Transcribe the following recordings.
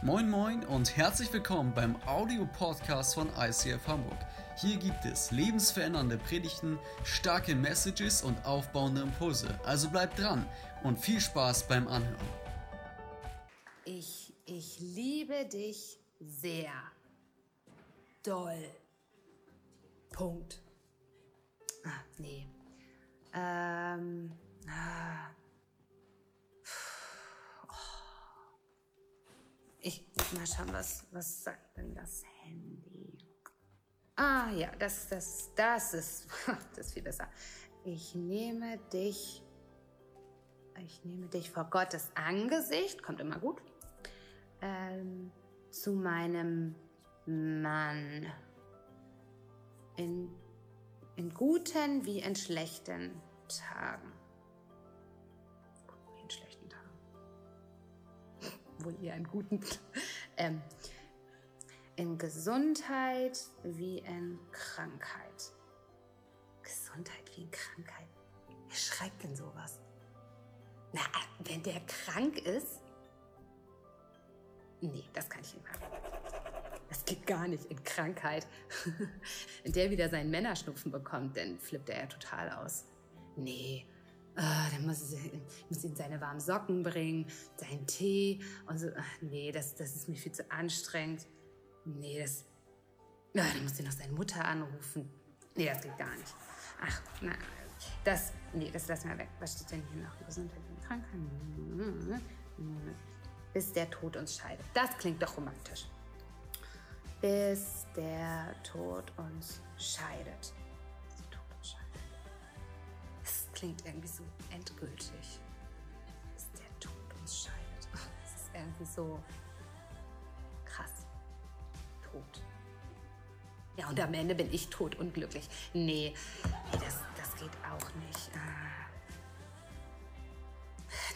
Moin Moin und herzlich willkommen beim Audio-Podcast von ICF Hamburg. Hier gibt es lebensverändernde Predigten, starke Messages und aufbauende Impulse. Also bleibt dran und viel Spaß beim Anhören. Ich, ich liebe dich sehr. Doll. Punkt. Ah, nee. Ähm. Ah. Ich mal schauen, was, was sagt denn das Handy? Ah ja, das, das, das ist, das ist viel besser. Ich nehme dich, ich nehme dich vor Gottes Angesicht, kommt immer gut, ähm, zu meinem Mann. In, in guten wie in schlechten Tagen. Wohl eher in guten, ähm, in Gesundheit wie in Krankheit. Gesundheit wie in Krankheit. Wer schreibt denn sowas? Na, wenn der krank ist? Nee, das kann ich nicht machen. Das geht gar nicht in Krankheit. wenn der wieder seinen Männerschnupfen bekommt, dann flippt er ja total aus. Nee, Ah, dann muss, muss ihn seine warmen Socken bringen, seinen Tee und so. Ach, nee, das, das ist mir viel zu anstrengend. Nee, das. Ja, dann muss ich noch seine Mutter anrufen. Nee, das geht gar nicht. Ach, na, das. Nee, das lassen wir weg. Was steht denn hier noch? Gesundheit und Krankheit. Bis der Tod uns scheidet. Das klingt doch romantisch. Bis der Tod uns scheidet klingt irgendwie so endgültig. Dass der Tod uns scheidet. Das ist irgendwie so krass. Tot. Ja, und am Ende bin ich tot und glücklich. Nee, nee das, das geht auch nicht. Ah.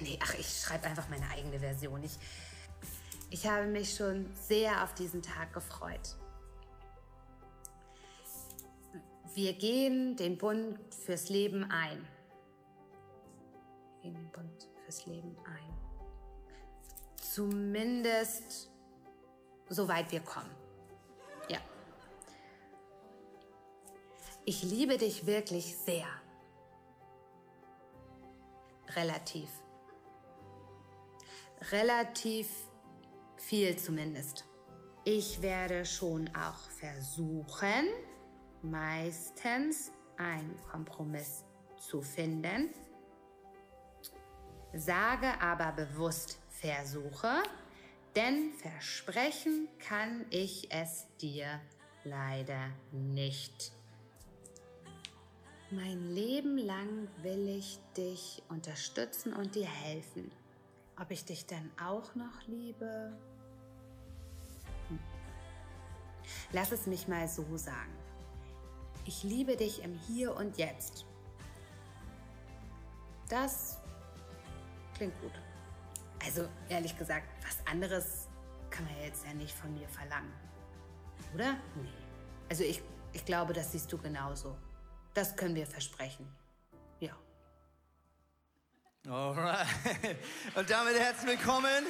Nee, ach, ich schreibe einfach meine eigene Version. Ich, ich habe mich schon sehr auf diesen Tag gefreut. Wir gehen den Bund fürs Leben ein in den Bund fürs Leben ein. Zumindest soweit wir kommen. Ja. Ich liebe dich wirklich sehr. Relativ. Relativ viel zumindest. Ich werde schon auch versuchen, meistens einen Kompromiss zu finden, sage aber bewusst versuche, denn versprechen kann ich es dir leider nicht. Mein Leben lang will ich dich unterstützen und dir helfen. Ob ich dich dann auch noch liebe? Hm. Lass es mich mal so sagen. Ich liebe dich im Hier und Jetzt. Das klingt gut. Also ehrlich gesagt, was anderes kann man jetzt ja nicht von mir verlangen. Oder? Nee. Also ich, ich glaube, das siehst du genauso. Das können wir versprechen. Ja. Alright. Und damit herzlich willkommen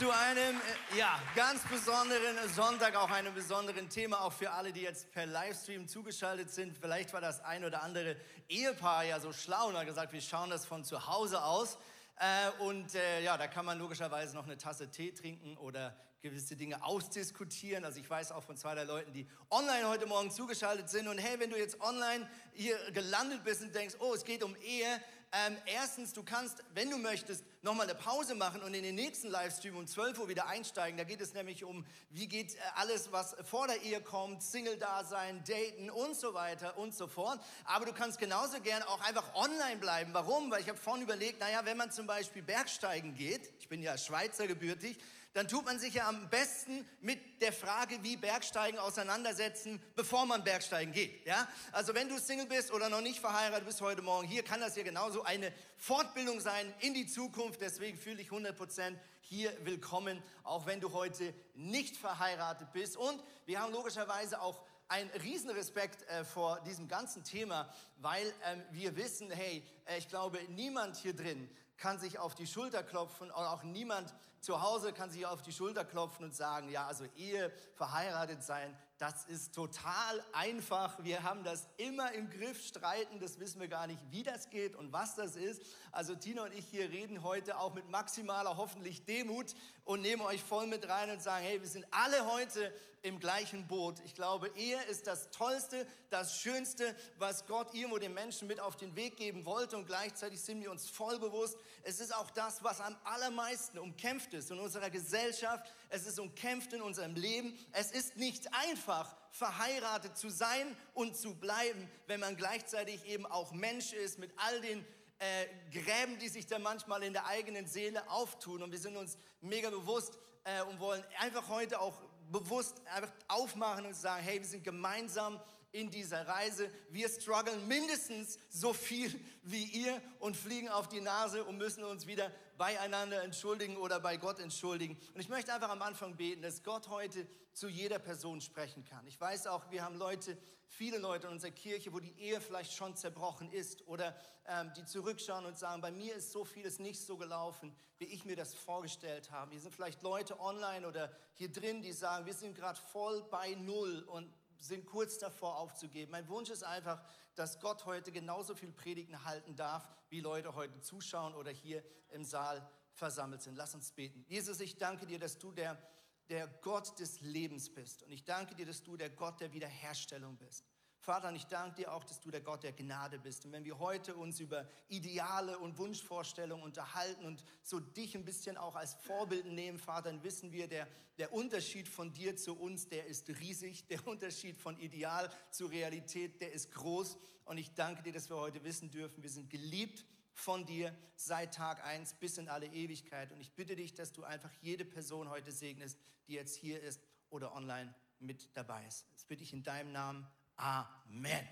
zu einem äh, ja, ganz besonderen Sonntag, auch einem besonderen Thema, auch für alle, die jetzt per Livestream zugeschaltet sind. Vielleicht war das ein oder andere Ehepaar ja so schlau und hat gesagt, wir schauen das von zu Hause aus. Äh, und äh, ja, da kann man logischerweise noch eine Tasse Tee trinken oder gewisse Dinge ausdiskutieren. Also ich weiß auch von zwei, drei Leuten, die online heute Morgen zugeschaltet sind. Und hey, wenn du jetzt online hier gelandet bist und denkst, oh, es geht um Ehe. Ähm, erstens, du kannst, wenn du möchtest, nochmal eine Pause machen und in den nächsten Livestream um 12 Uhr wieder einsteigen. Da geht es nämlich um, wie geht äh, alles, was vor der Ehe kommt, Single-Dasein, Daten und so weiter und so fort. Aber du kannst genauso gern auch einfach online bleiben. Warum? Weil ich habe vorhin überlegt, naja, wenn man zum Beispiel Bergsteigen geht, ich bin ja Schweizer gebürtig, dann tut man sich ja am besten mit der Frage, wie Bergsteigen auseinandersetzen, bevor man Bergsteigen geht. Ja? Also wenn du Single bist oder noch nicht verheiratet bist heute Morgen hier, kann das ja genauso eine Fortbildung sein in die Zukunft. Deswegen fühle ich 100% hier willkommen, auch wenn du heute nicht verheiratet bist. Und wir haben logischerweise auch einen Riesenrespekt äh, vor diesem ganzen Thema, weil ähm, wir wissen, hey, äh, ich glaube, niemand hier drin kann sich auf die Schulter klopfen und auch niemand zu Hause kann sich auf die Schulter klopfen und sagen, ja, also Ehe, verheiratet sein, das ist total einfach. Wir haben das immer im Griff, streiten, das wissen wir gar nicht, wie das geht und was das ist. Also Tina und ich hier reden heute auch mit maximaler hoffentlich Demut und nehmen euch voll mit rein und sagen, hey, wir sind alle heute im gleichen Boot. Ich glaube, Ehe ist das Tollste, das Schönste, was Gott irgendwo den Menschen mit auf den Weg geben wollte. Und gleichzeitig sind wir uns voll bewusst, es ist auch das, was am allermeisten umkämpft ist in unserer Gesellschaft. Es ist umkämpft in unserem Leben. Es ist nicht einfach, verheiratet zu sein und zu bleiben, wenn man gleichzeitig eben auch Mensch ist mit all den äh, Gräben, die sich da manchmal in der eigenen Seele auftun. Und wir sind uns mega bewusst äh, und wollen einfach heute auch bewusst einfach aufmachen und sagen, hey, wir sind gemeinsam in dieser Reise. Wir strugglen mindestens so viel wie ihr und fliegen auf die Nase und müssen uns wieder beieinander entschuldigen oder bei Gott entschuldigen. Und ich möchte einfach am Anfang beten, dass Gott heute zu jeder Person sprechen kann. Ich weiß auch, wir haben Leute, viele Leute in unserer Kirche, wo die Ehe vielleicht schon zerbrochen ist oder ähm, die zurückschauen und sagen, bei mir ist so vieles nicht so gelaufen, wie ich mir das vorgestellt habe. Hier sind vielleicht Leute online oder hier drin, die sagen, wir sind gerade voll bei Null und sind kurz davor aufzugeben. Mein Wunsch ist einfach, dass Gott heute genauso viel Predigen halten darf, wie Leute heute zuschauen oder hier im Saal versammelt sind. Lass uns beten. Jesus, ich danke dir, dass du der, der Gott des Lebens bist. Und ich danke dir, dass du der Gott der Wiederherstellung bist. Vater, ich danke dir auch, dass du der Gott der Gnade bist. Und wenn wir heute uns über Ideale und Wunschvorstellungen unterhalten und so dich ein bisschen auch als Vorbild nehmen, Vater, dann wissen wir, der, der Unterschied von dir zu uns, der ist riesig. Der Unterschied von Ideal zu Realität, der ist groß. Und ich danke dir, dass wir heute wissen dürfen, wir sind geliebt von dir seit Tag eins bis in alle Ewigkeit. Und ich bitte dich, dass du einfach jede Person heute segnest, die jetzt hier ist oder online mit dabei ist. Das bitte ich in deinem Namen. Amen.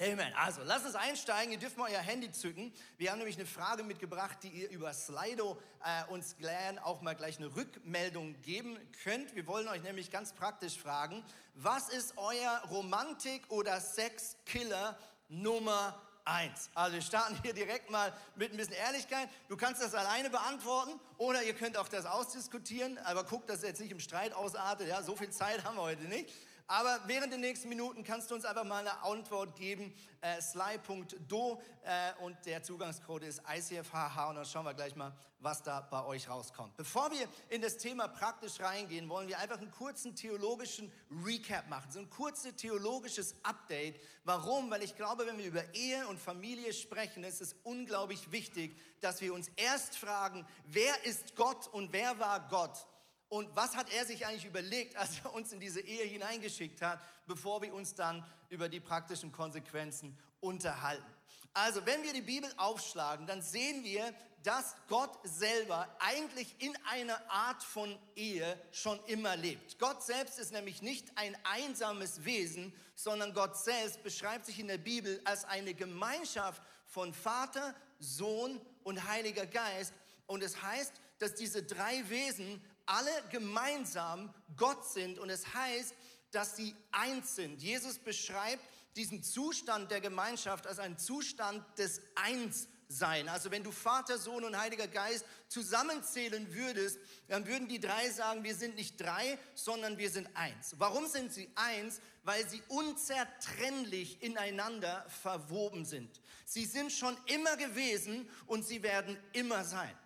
Amen. Also, lasst uns einsteigen. Ihr dürft mal euer Handy zücken. Wir haben nämlich eine Frage mitgebracht, die ihr über Slido äh, uns gern auch mal gleich eine Rückmeldung geben könnt. Wir wollen euch nämlich ganz praktisch fragen, was ist euer Romantik- oder Sexkiller Nummer eins? Also, wir starten hier direkt mal mit ein bisschen Ehrlichkeit. Du kannst das alleine beantworten oder ihr könnt auch das ausdiskutieren, aber guckt, dass ihr jetzt nicht im Streit ausartet. Ja, so viel Zeit haben wir heute nicht. Aber während den nächsten Minuten kannst du uns einfach mal eine Antwort geben. Äh, sly.do äh, und der Zugangscode ist ICFHH und dann schauen wir gleich mal, was da bei euch rauskommt. Bevor wir in das Thema praktisch reingehen, wollen wir einfach einen kurzen theologischen Recap machen, so ein kurzes theologisches Update. Warum? Weil ich glaube, wenn wir über Ehe und Familie sprechen, ist es unglaublich wichtig, dass wir uns erst fragen, wer ist Gott und wer war Gott? Und was hat er sich eigentlich überlegt, als er uns in diese Ehe hineingeschickt hat, bevor wir uns dann über die praktischen Konsequenzen unterhalten? Also, wenn wir die Bibel aufschlagen, dann sehen wir, dass Gott selber eigentlich in einer Art von Ehe schon immer lebt. Gott selbst ist nämlich nicht ein einsames Wesen, sondern Gott selbst beschreibt sich in der Bibel als eine Gemeinschaft von Vater, Sohn und Heiliger Geist. Und es heißt, dass diese drei Wesen alle gemeinsam Gott sind und es heißt, dass sie eins sind. Jesus beschreibt diesen Zustand der Gemeinschaft als einen Zustand des Einssein. Also wenn du Vater, Sohn und Heiliger Geist zusammenzählen würdest, dann würden die drei sagen, wir sind nicht drei, sondern wir sind eins. Warum sind sie eins? Weil sie unzertrennlich ineinander verwoben sind. Sie sind schon immer gewesen und sie werden immer sein.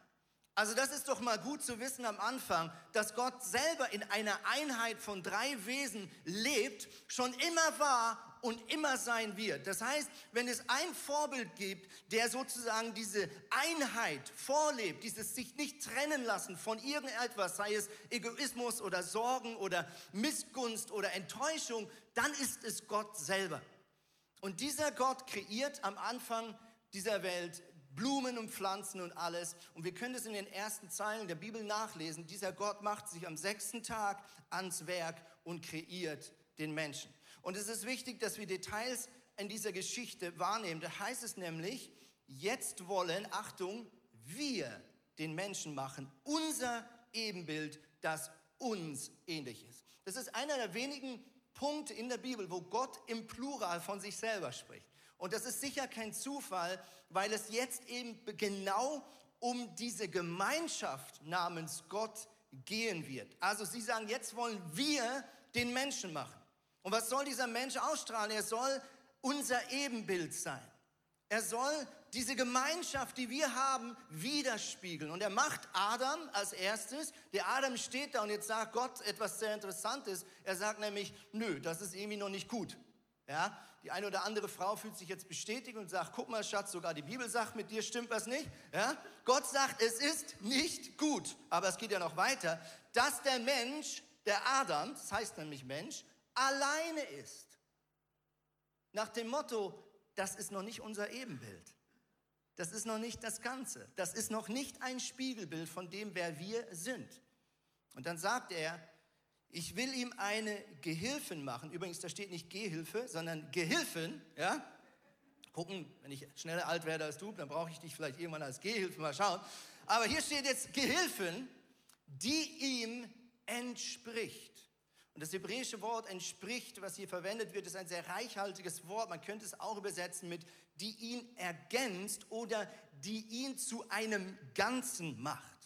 Also das ist doch mal gut zu wissen am Anfang, dass Gott selber in einer Einheit von drei Wesen lebt, schon immer war und immer sein wird. Das heißt, wenn es ein Vorbild gibt, der sozusagen diese Einheit vorlebt, dieses sich nicht trennen lassen von irgendetwas, sei es Egoismus oder Sorgen oder Missgunst oder Enttäuschung, dann ist es Gott selber. Und dieser Gott kreiert am Anfang dieser Welt Blumen und Pflanzen und alles. Und wir können es in den ersten Zeilen der Bibel nachlesen. Dieser Gott macht sich am sechsten Tag ans Werk und kreiert den Menschen. Und es ist wichtig, dass wir Details in dieser Geschichte wahrnehmen. Da heißt es nämlich, jetzt wollen, Achtung, wir den Menschen machen, unser Ebenbild, das uns ähnlich ist. Das ist einer der wenigen Punkte in der Bibel, wo Gott im Plural von sich selber spricht. Und das ist sicher kein Zufall, weil es jetzt eben genau um diese Gemeinschaft namens Gott gehen wird. Also sie sagen, jetzt wollen wir den Menschen machen. Und was soll dieser Mensch ausstrahlen? Er soll unser Ebenbild sein. Er soll diese Gemeinschaft, die wir haben, widerspiegeln. Und er macht Adam als erstes. Der Adam steht da und jetzt sagt Gott etwas sehr Interessantes. Er sagt nämlich, nö, das ist irgendwie noch nicht gut. Ja, die eine oder andere Frau fühlt sich jetzt bestätigt und sagt, guck mal, Schatz, sogar die Bibel sagt, mit dir stimmt was nicht. Ja, Gott sagt, es ist nicht gut. Aber es geht ja noch weiter, dass der Mensch, der Adam, das heißt nämlich Mensch, alleine ist. Nach dem Motto, das ist noch nicht unser Ebenbild. Das ist noch nicht das Ganze. Das ist noch nicht ein Spiegelbild von dem, wer wir sind. Und dann sagt er, ich will ihm eine Gehilfin machen. Übrigens, da steht nicht Gehilfe, sondern Gehilfin. Ja? Gucken, wenn ich schneller alt werde als du, dann brauche ich dich vielleicht irgendwann als Gehilfe mal schauen. Aber hier steht jetzt Gehilfin, die ihm entspricht. Und das hebräische Wort entspricht, was hier verwendet wird, ist ein sehr reichhaltiges Wort. Man könnte es auch übersetzen mit, die ihn ergänzt oder die ihn zu einem Ganzen macht.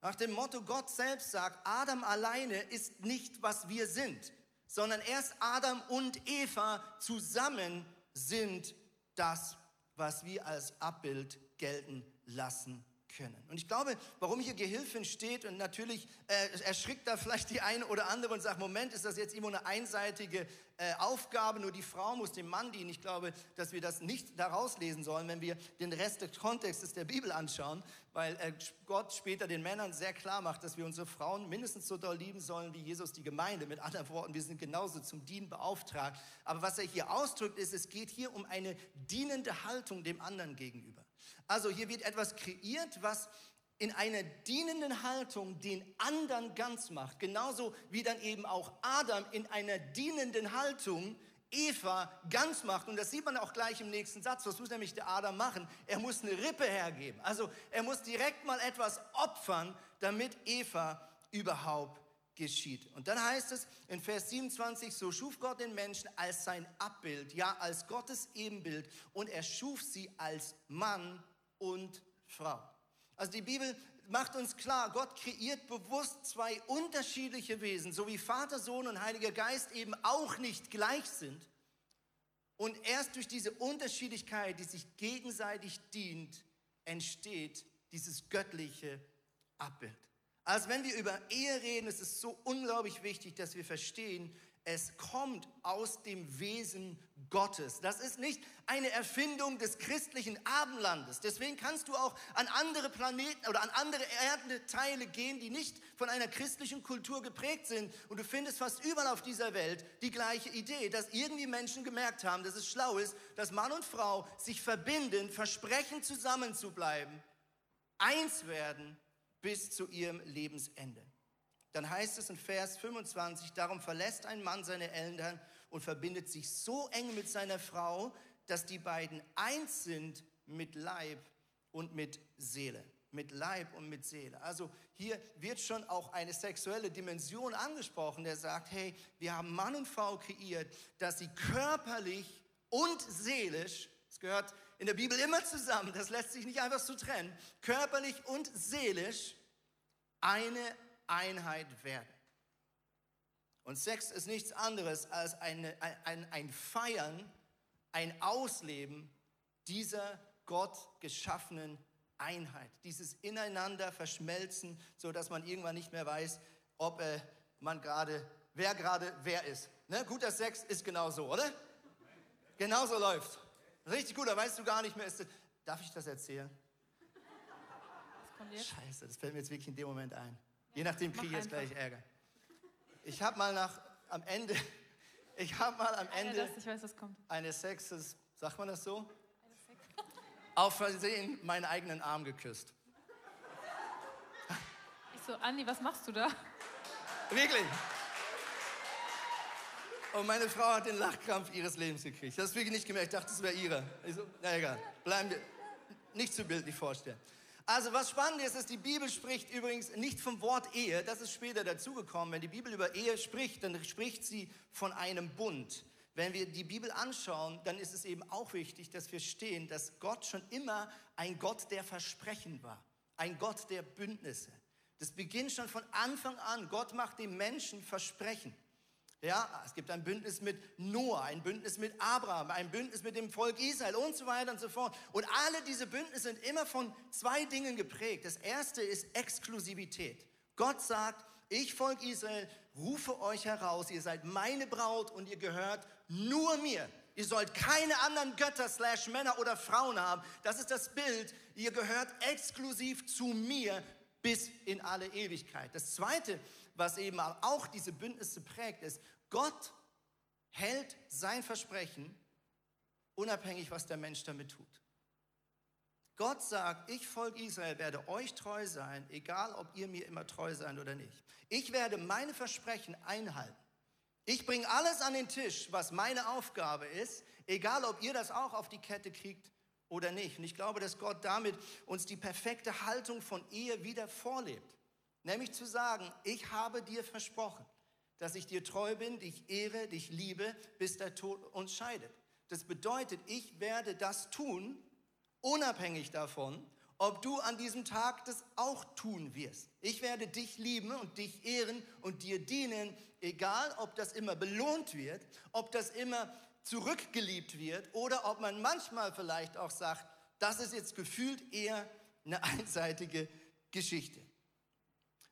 Nach dem Motto, Gott selbst sagt, Adam alleine ist nicht, was wir sind, sondern erst Adam und Eva zusammen sind das, was wir als Abbild gelten lassen können. Und ich glaube, warum hier Gehilfin steht und natürlich äh, erschrickt da vielleicht die eine oder andere und sagt, Moment, ist das jetzt immer eine einseitige äh, Aufgabe, nur die Frau muss dem Mann dienen. Ich glaube, dass wir das nicht daraus lesen sollen, wenn wir den Rest des Kontextes der Bibel anschauen, weil äh, Gott später den Männern sehr klar macht, dass wir unsere Frauen mindestens so doll lieben sollen wie Jesus die Gemeinde. Mit anderen Worten, wir sind genauso zum Dienen beauftragt. Aber was er hier ausdrückt, ist, es geht hier um eine dienende Haltung dem anderen gegenüber. Also hier wird etwas kreiert, was in einer dienenden Haltung den anderen ganz macht. Genauso wie dann eben auch Adam in einer dienenden Haltung Eva ganz macht. Und das sieht man auch gleich im nächsten Satz. Was muss nämlich der Adam machen? Er muss eine Rippe hergeben. Also er muss direkt mal etwas opfern, damit Eva überhaupt geschieht. Und dann heißt es in Vers 27, so schuf Gott den Menschen als sein Abbild, ja als Gottes Ebenbild und er schuf sie als Mann und Frau. Also die Bibel macht uns klar, Gott kreiert bewusst zwei unterschiedliche Wesen, so wie Vater, Sohn und Heiliger Geist eben auch nicht gleich sind. Und erst durch diese Unterschiedlichkeit, die sich gegenseitig dient, entsteht dieses göttliche Abbild. Also wenn wir über Ehe reden, ist es so unglaublich wichtig, dass wir verstehen, es kommt aus dem Wesen Gottes. Das ist nicht eine Erfindung des christlichen Abendlandes. Deswegen kannst du auch an andere Planeten oder an andere Erdenteile gehen, die nicht von einer christlichen Kultur geprägt sind. Und du findest fast überall auf dieser Welt die gleiche Idee, dass irgendwie Menschen gemerkt haben, dass es schlau ist, dass Mann und Frau sich verbinden, versprechen zusammen zu bleiben, eins werden bis zu ihrem Lebensende. Dann heißt es in Vers 25, darum verlässt ein Mann seine Eltern und verbindet sich so eng mit seiner Frau, dass die beiden eins sind mit Leib und mit Seele. Mit Leib und mit Seele. Also hier wird schon auch eine sexuelle Dimension angesprochen, der sagt, hey, wir haben Mann und Frau kreiert, dass sie körperlich und seelisch, das gehört in der Bibel immer zusammen, das lässt sich nicht einfach so trennen, körperlich und seelisch eine Einheit werden. Und Sex ist nichts anderes als eine, ein, ein Feiern, ein Ausleben dieser Gott geschaffenen Einheit, dieses ineinander verschmelzen, so dass man irgendwann nicht mehr weiß, ob äh, man gerade, wer gerade wer ist. Ne? Guter Sex ist genau so, oder? Genauso läuft. Richtig gut, da weißt du gar nicht mehr. Ist, darf ich das erzählen? Scheiße, das fällt mir jetzt wirklich in dem Moment ein. Je nachdem kriege ich jetzt gleich Ärger. Ich habe mal nach am Ende, ich habe mal am Ende das, ich weiß, eines Sexes, sagt man das so? Auf Versehen meinen eigenen Arm geküsst. Ich so, Andi, was machst du da? Wirklich. Und meine Frau hat den Lachkrampf ihres Lebens gekriegt. Das habe ich nicht gemerkt. Ich dachte, das wäre ihre. Ich so, na egal. Bleiben wir nicht zu bildlich vorstellen. Also was spannend ist, ist, die Bibel spricht übrigens nicht vom Wort Ehe, das ist später dazugekommen. Wenn die Bibel über Ehe spricht, dann spricht sie von einem Bund. Wenn wir die Bibel anschauen, dann ist es eben auch wichtig, dass wir stehen, dass Gott schon immer ein Gott der Versprechen war. ein Gott der Bündnisse. Das beginnt schon von Anfang an. Gott macht dem Menschen Versprechen. Ja, es gibt ein Bündnis mit Noah, ein Bündnis mit Abraham, ein Bündnis mit dem Volk Israel und so weiter und so fort. Und alle diese Bündnisse sind immer von zwei Dingen geprägt. Das erste ist Exklusivität. Gott sagt, ich Volk Israel rufe euch heraus, ihr seid meine Braut und ihr gehört nur mir. Ihr sollt keine anderen Götter slash Männer oder Frauen haben. Das ist das Bild. Ihr gehört exklusiv zu mir bis in alle Ewigkeit. Das zweite was eben auch diese Bündnisse prägt, ist, Gott hält sein Versprechen, unabhängig, was der Mensch damit tut. Gott sagt, ich Volk Israel werde euch treu sein, egal ob ihr mir immer treu seid oder nicht. Ich werde meine Versprechen einhalten. Ich bringe alles an den Tisch, was meine Aufgabe ist, egal ob ihr das auch auf die Kette kriegt oder nicht. Und ich glaube, dass Gott damit uns die perfekte Haltung von Ehe wieder vorlebt. Nämlich zu sagen, ich habe dir versprochen, dass ich dir treu bin, dich ehre, dich liebe, bis der Tod uns scheidet. Das bedeutet, ich werde das tun, unabhängig davon, ob du an diesem Tag das auch tun wirst. Ich werde dich lieben und dich ehren und dir dienen, egal ob das immer belohnt wird, ob das immer zurückgeliebt wird oder ob man manchmal vielleicht auch sagt, das ist jetzt gefühlt eher eine einseitige Geschichte.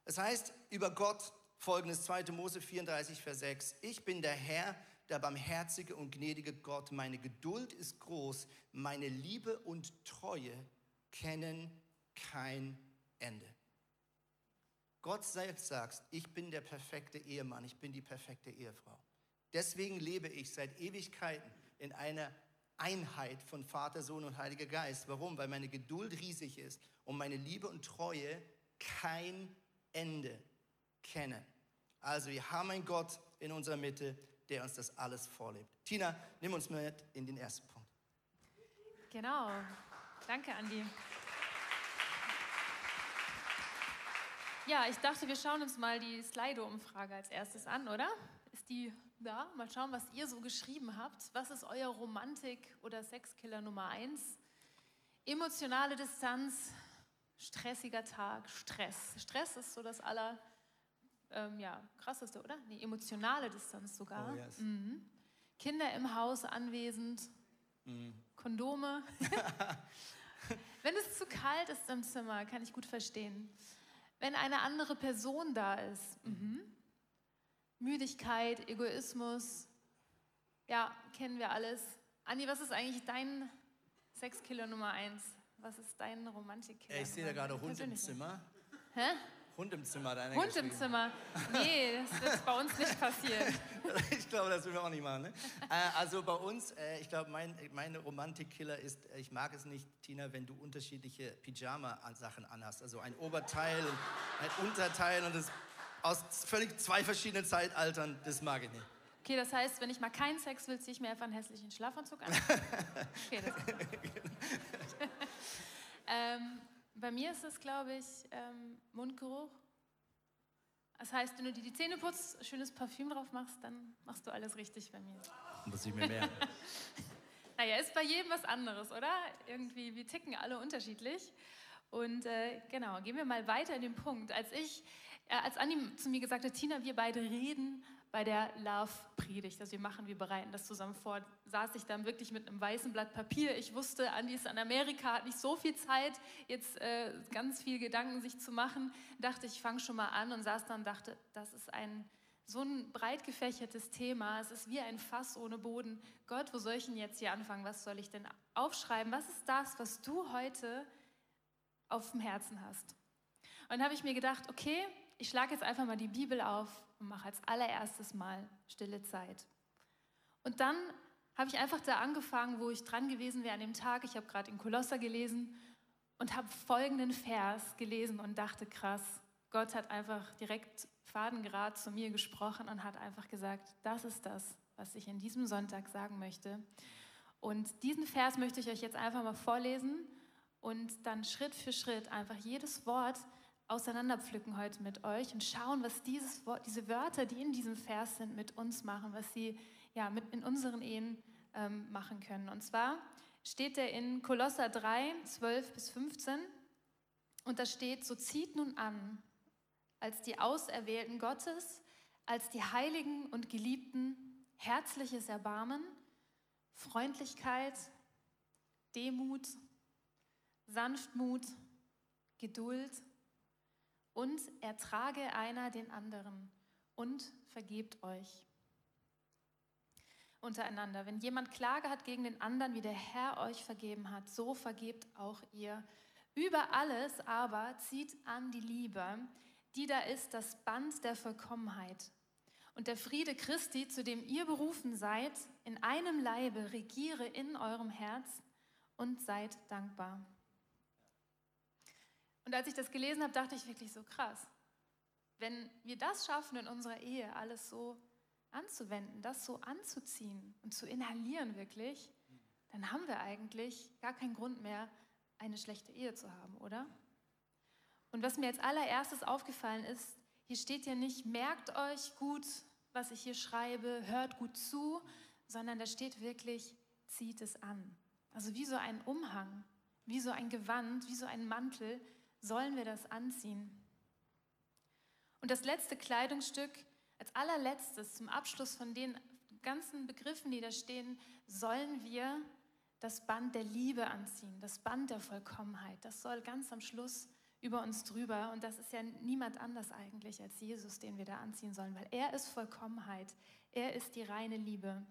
Es heißt über Gott folgendes 2. Mose 34, Vers 6. Ich bin der Herr, der barmherzige und gnädige Gott. Meine Geduld ist groß. Meine Liebe und Treue kennen kein Ende. Gott selbst sagt, ich bin der perfekte Ehemann, ich bin die perfekte Ehefrau. Deswegen lebe ich seit Ewigkeiten in einer Einheit von Vater, Sohn und Heiliger Geist. Warum? Weil meine Geduld riesig ist und meine Liebe und Treue kein Ende kennen. Also wir haben einen Gott in unserer Mitte, der uns das alles vorlebt. Tina, nimm uns mit in den ersten Punkt. Genau. Danke, Andi. Ja, ich dachte, wir schauen uns mal die Slido-Umfrage als erstes an, oder? Ist die da? Mal schauen, was ihr so geschrieben habt. Was ist euer Romantik- oder Sexkiller Nummer eins? Emotionale Distanz, stressiger Tag, Stress. Stress ist so das aller, ähm, ja, krasseste, oder? Die emotionale Distanz sogar. Oh, yes. mhm. Kinder im Haus anwesend, mhm. Kondome. Wenn es zu kalt ist im Zimmer, kann ich gut verstehen. Wenn eine andere Person da ist, mhm. Müdigkeit, Egoismus, ja, kennen wir alles. Andi, was ist eigentlich dein Sexkiller Nummer eins? Was ist dein Romantik? Ich sehe da gerade Hund im Zimmer. Hä? Hund im Zimmer, deine Hund im Zimmer. Nee, das wird bei uns nicht passieren. ich glaube, das will wir auch nicht machen. Ne? Äh, also bei uns, äh, ich glaube, mein, meine Romantikkiller ist, äh, ich mag es nicht, Tina, wenn du unterschiedliche Pyjama-Sachen anhast. Also ein Oberteil und ein Unterteil und das aus völlig zwei verschiedenen Zeitaltern, das mag ich nicht. Okay, das heißt, wenn ich mal keinen Sex will, ziehe ich mir einfach einen hässlichen Schlafanzug an. Okay, das ähm, bei mir ist es, glaube ich, ähm, Mundgeruch. Das heißt, wenn du dir die Zähne putzt, schönes Parfüm drauf machst, dann machst du alles richtig bei mir. Muss ich mir merken. naja, ist bei jedem was anderes, oder? Irgendwie, wir ticken alle unterschiedlich. Und äh, genau, gehen wir mal weiter in den Punkt. Als ich, äh, als Anni zu mir gesagt hat, Tina, wir beide reden bei der Love-Predigt. Also wir machen, wir bereiten das zusammen vor. Saß ich dann wirklich mit einem weißen Blatt Papier. Ich wusste, Andi ist in Amerika, hat nicht so viel Zeit, jetzt äh, ganz viel Gedanken sich zu machen. Dachte, ich fange schon mal an und saß dann und dachte, das ist ein so ein breit gefächertes Thema. Es ist wie ein Fass ohne Boden. Gott, wo soll ich denn jetzt hier anfangen? Was soll ich denn aufschreiben? Was ist das, was du heute auf dem Herzen hast? Und habe ich mir gedacht, okay, ich schlage jetzt einfach mal die Bibel auf und mache als allererstes Mal stille Zeit. Und dann habe ich einfach da angefangen, wo ich dran gewesen wäre an dem Tag. Ich habe gerade in Kolosser gelesen und habe folgenden Vers gelesen und dachte, krass, Gott hat einfach direkt fadengrad zu mir gesprochen und hat einfach gesagt, das ist das, was ich in diesem Sonntag sagen möchte. Und diesen Vers möchte ich euch jetzt einfach mal vorlesen und dann Schritt für Schritt einfach jedes Wort auseinanderpflücken heute mit euch und schauen, was dieses, diese Wörter, die in diesem Vers sind, mit uns machen, was sie ja, mit in unseren Ehen ähm, machen können. Und zwar steht er in Kolosser 3, 12 bis 15. Und da steht, so zieht nun an, als die Auserwählten Gottes, als die Heiligen und Geliebten, herzliches Erbarmen, Freundlichkeit, Demut, Sanftmut, Geduld und ertrage einer den anderen und vergebt euch untereinander. Wenn jemand Klage hat gegen den anderen, wie der Herr euch vergeben hat, so vergebt auch ihr. Über alles aber zieht an die Liebe, die da ist das Band der Vollkommenheit. Und der Friede Christi, zu dem ihr berufen seid, in einem Leibe regiere in eurem Herz und seid dankbar. Und als ich das gelesen habe, dachte ich wirklich so krass. Wenn wir das schaffen in unserer Ehe, alles so anzuwenden, das so anzuziehen und zu inhalieren wirklich, dann haben wir eigentlich gar keinen Grund mehr, eine schlechte Ehe zu haben, oder? Und was mir als allererstes aufgefallen ist, hier steht ja nicht, merkt euch gut, was ich hier schreibe, hört gut zu, sondern da steht wirklich, zieht es an. Also wie so ein Umhang, wie so ein Gewand, wie so ein Mantel sollen wir das anziehen. Und das letzte Kleidungsstück, als allerletztes, zum Abschluss von den ganzen Begriffen, die da stehen, sollen wir das Band der Liebe anziehen, das Band der Vollkommenheit. Das soll ganz am Schluss über uns drüber. Und das ist ja niemand anders eigentlich als Jesus, den wir da anziehen sollen, weil er ist Vollkommenheit. Er ist die reine Liebe.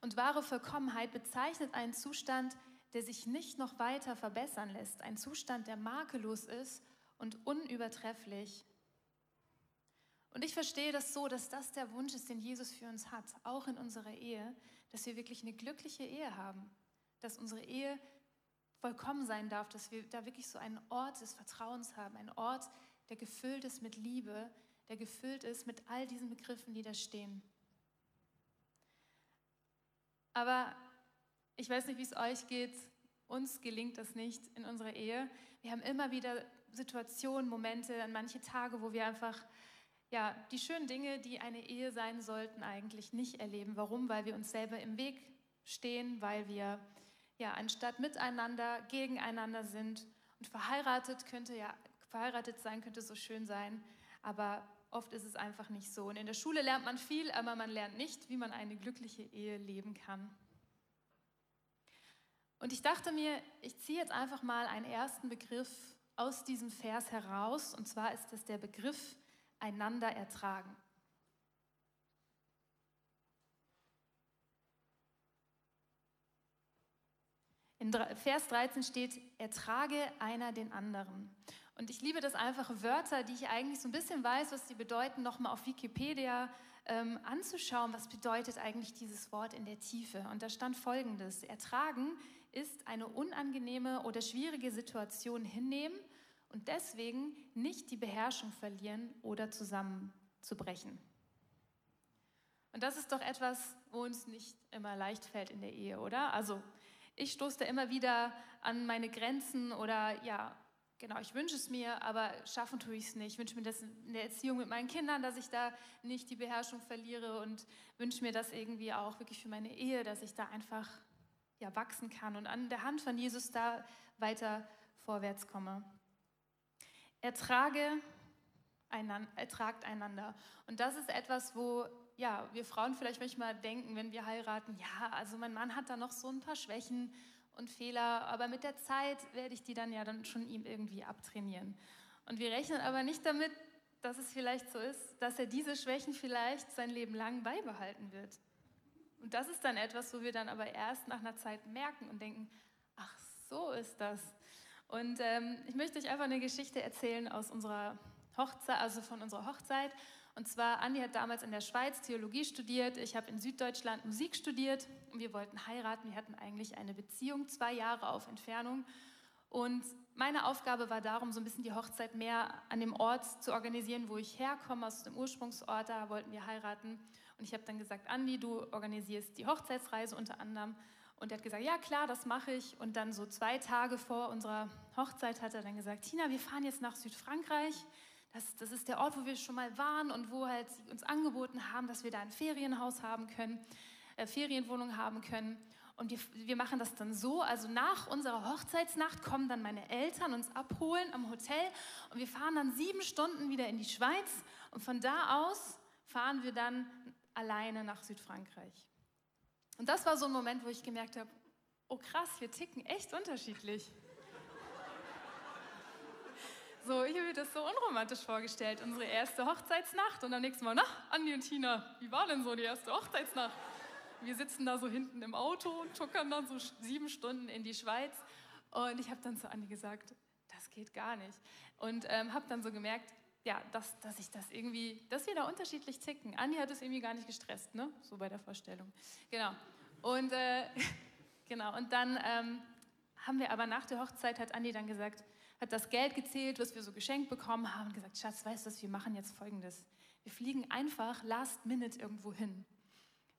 Und wahre Vollkommenheit bezeichnet einen Zustand, der sich nicht noch weiter verbessern lässt. Ein Zustand, der makellos ist und unübertrefflich. Und ich verstehe das so, dass das der Wunsch ist, den Jesus für uns hat, auch in unserer Ehe, dass wir wirklich eine glückliche Ehe haben, dass unsere Ehe vollkommen sein darf, dass wir da wirklich so einen Ort des Vertrauens haben, einen Ort, der gefüllt ist mit Liebe, der gefüllt ist mit all diesen Begriffen, die da stehen. Aber ich weiß nicht, wie es euch geht. Uns gelingt das nicht in unserer Ehe. Wir haben immer wieder Situationen, Momente, an manche Tage, wo wir einfach ja, die schönen Dinge, die eine Ehe sein sollten, eigentlich nicht erleben. Warum? Weil wir uns selber im Weg stehen, weil wir ja anstatt miteinander gegeneinander sind. Und verheiratet könnte ja verheiratet sein könnte so schön sein, aber oft ist es einfach nicht so. Und in der Schule lernt man viel, aber man lernt nicht, wie man eine glückliche Ehe leben kann. Und ich dachte mir, ich ziehe jetzt einfach mal einen ersten Begriff aus diesem Vers heraus, und zwar ist es der Begriff einander ertragen. In Vers 13 steht, ertrage einer den anderen. Und ich liebe das einfache Wörter, die ich eigentlich so ein bisschen weiß, was sie bedeuten, nochmal auf Wikipedia ähm, anzuschauen, was bedeutet eigentlich dieses Wort in der Tiefe. Und da stand folgendes, ertragen ist eine unangenehme oder schwierige Situation hinnehmen und deswegen nicht die Beherrschung verlieren oder zusammenzubrechen. Und das ist doch etwas, wo uns nicht immer leicht fällt in der Ehe, oder? Also ich stoße da immer wieder an meine Grenzen oder ja, genau, ich wünsche es mir, aber schaffen tue ich es nicht. Ich wünsche mir das in der Erziehung mit meinen Kindern, dass ich da nicht die Beherrschung verliere und wünsche mir das irgendwie auch wirklich für meine Ehe, dass ich da einfach ja, wachsen kann und an der Hand von Jesus da weiter vorwärts komme. Ertrage einander, ertragt einander. Und das ist etwas, wo ja, wir Frauen vielleicht manchmal denken, wenn wir heiraten, ja, also mein Mann hat da noch so ein paar Schwächen und Fehler, aber mit der Zeit werde ich die dann ja dann schon ihm irgendwie abtrainieren. Und wir rechnen aber nicht damit, dass es vielleicht so ist, dass er diese Schwächen vielleicht sein Leben lang beibehalten wird. Und das ist dann etwas, wo wir dann aber erst nach einer Zeit merken und denken, ach, so ist das. Und ähm, ich möchte euch einfach eine Geschichte erzählen aus unserer Hochzeit, also von unserer Hochzeit. Und zwar, Andi hat damals in der Schweiz Theologie studiert, ich habe in Süddeutschland Musik studiert und wir wollten heiraten. Wir hatten eigentlich eine Beziehung, zwei Jahre auf Entfernung. Und meine Aufgabe war darum, so ein bisschen die Hochzeit mehr an dem Ort zu organisieren, wo ich herkomme, aus dem Ursprungsort, da wollten wir heiraten. Und ich habe dann gesagt, Andi, du organisierst die Hochzeitsreise unter anderem. Und er hat gesagt, ja klar, das mache ich. Und dann so zwei Tage vor unserer Hochzeit hat er dann gesagt, Tina, wir fahren jetzt nach Südfrankreich. Das, das ist der Ort, wo wir schon mal waren und wo halt uns angeboten haben, dass wir da ein Ferienhaus haben können, äh, Ferienwohnung haben können. Und wir, wir machen das dann so, also nach unserer Hochzeitsnacht kommen dann meine Eltern uns abholen am Hotel und wir fahren dann sieben Stunden wieder in die Schweiz und von da aus fahren wir dann alleine nach Südfrankreich. Und das war so ein Moment, wo ich gemerkt habe, oh krass, wir ticken echt unterschiedlich. So, ich habe mir das so unromantisch vorgestellt, unsere erste Hochzeitsnacht und am nächsten Mal, na, Andi und Tina, wie war denn so die erste Hochzeitsnacht? Wir sitzen da so hinten im Auto und tuckern dann so sieben Stunden in die Schweiz und ich habe dann zu Andi gesagt, das geht gar nicht. Und ähm, habe dann so gemerkt, ja, dass, dass ich das irgendwie, dass wir da unterschiedlich ticken. Andi hat es irgendwie gar nicht gestresst, ne? So bei der Vorstellung. Genau. Und äh, genau. Und dann ähm, haben wir aber nach der Hochzeit hat Andi dann gesagt, hat das Geld gezählt, was wir so geschenkt bekommen haben und gesagt, Schatz, weißt du, wir machen jetzt Folgendes. Wir fliegen einfach last minute irgendwo hin.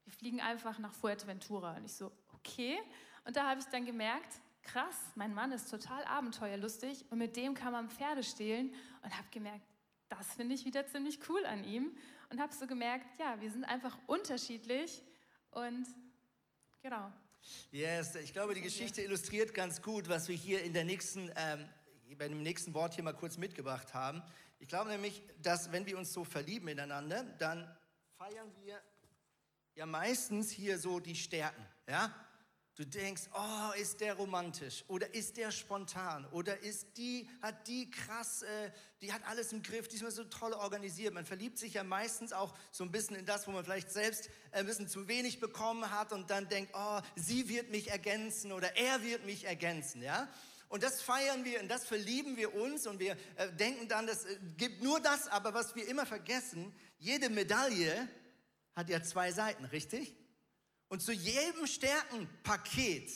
Wir fliegen einfach nach Fuerteventura. Und ich so, okay. Und da habe ich dann gemerkt, krass, mein Mann ist total abenteuerlustig und mit dem kann man Pferde stehlen und habe gemerkt, das finde ich wieder ziemlich cool an ihm und habe so gemerkt, ja, wir sind einfach unterschiedlich und genau. Yes, ich glaube, die Geschichte illustriert ganz gut, was wir hier in der nächsten ähm, bei dem nächsten Wort hier mal kurz mitgebracht haben. Ich glaube nämlich, dass wenn wir uns so verlieben ineinander, dann feiern wir ja meistens hier so die Stärken, ja? Du denkst, oh, ist der romantisch oder ist der spontan oder ist die, hat die krass, äh, die hat alles im Griff, die ist mir so toll organisiert. Man verliebt sich ja meistens auch so ein bisschen in das, wo man vielleicht selbst ein bisschen zu wenig bekommen hat und dann denkt, oh, sie wird mich ergänzen oder er wird mich ergänzen, ja? Und das feiern wir und das verlieben wir uns und wir äh, denken dann, das äh, gibt nur das, aber was wir immer vergessen, jede Medaille hat ja zwei Seiten, richtig? Und zu jedem Stärkenpaket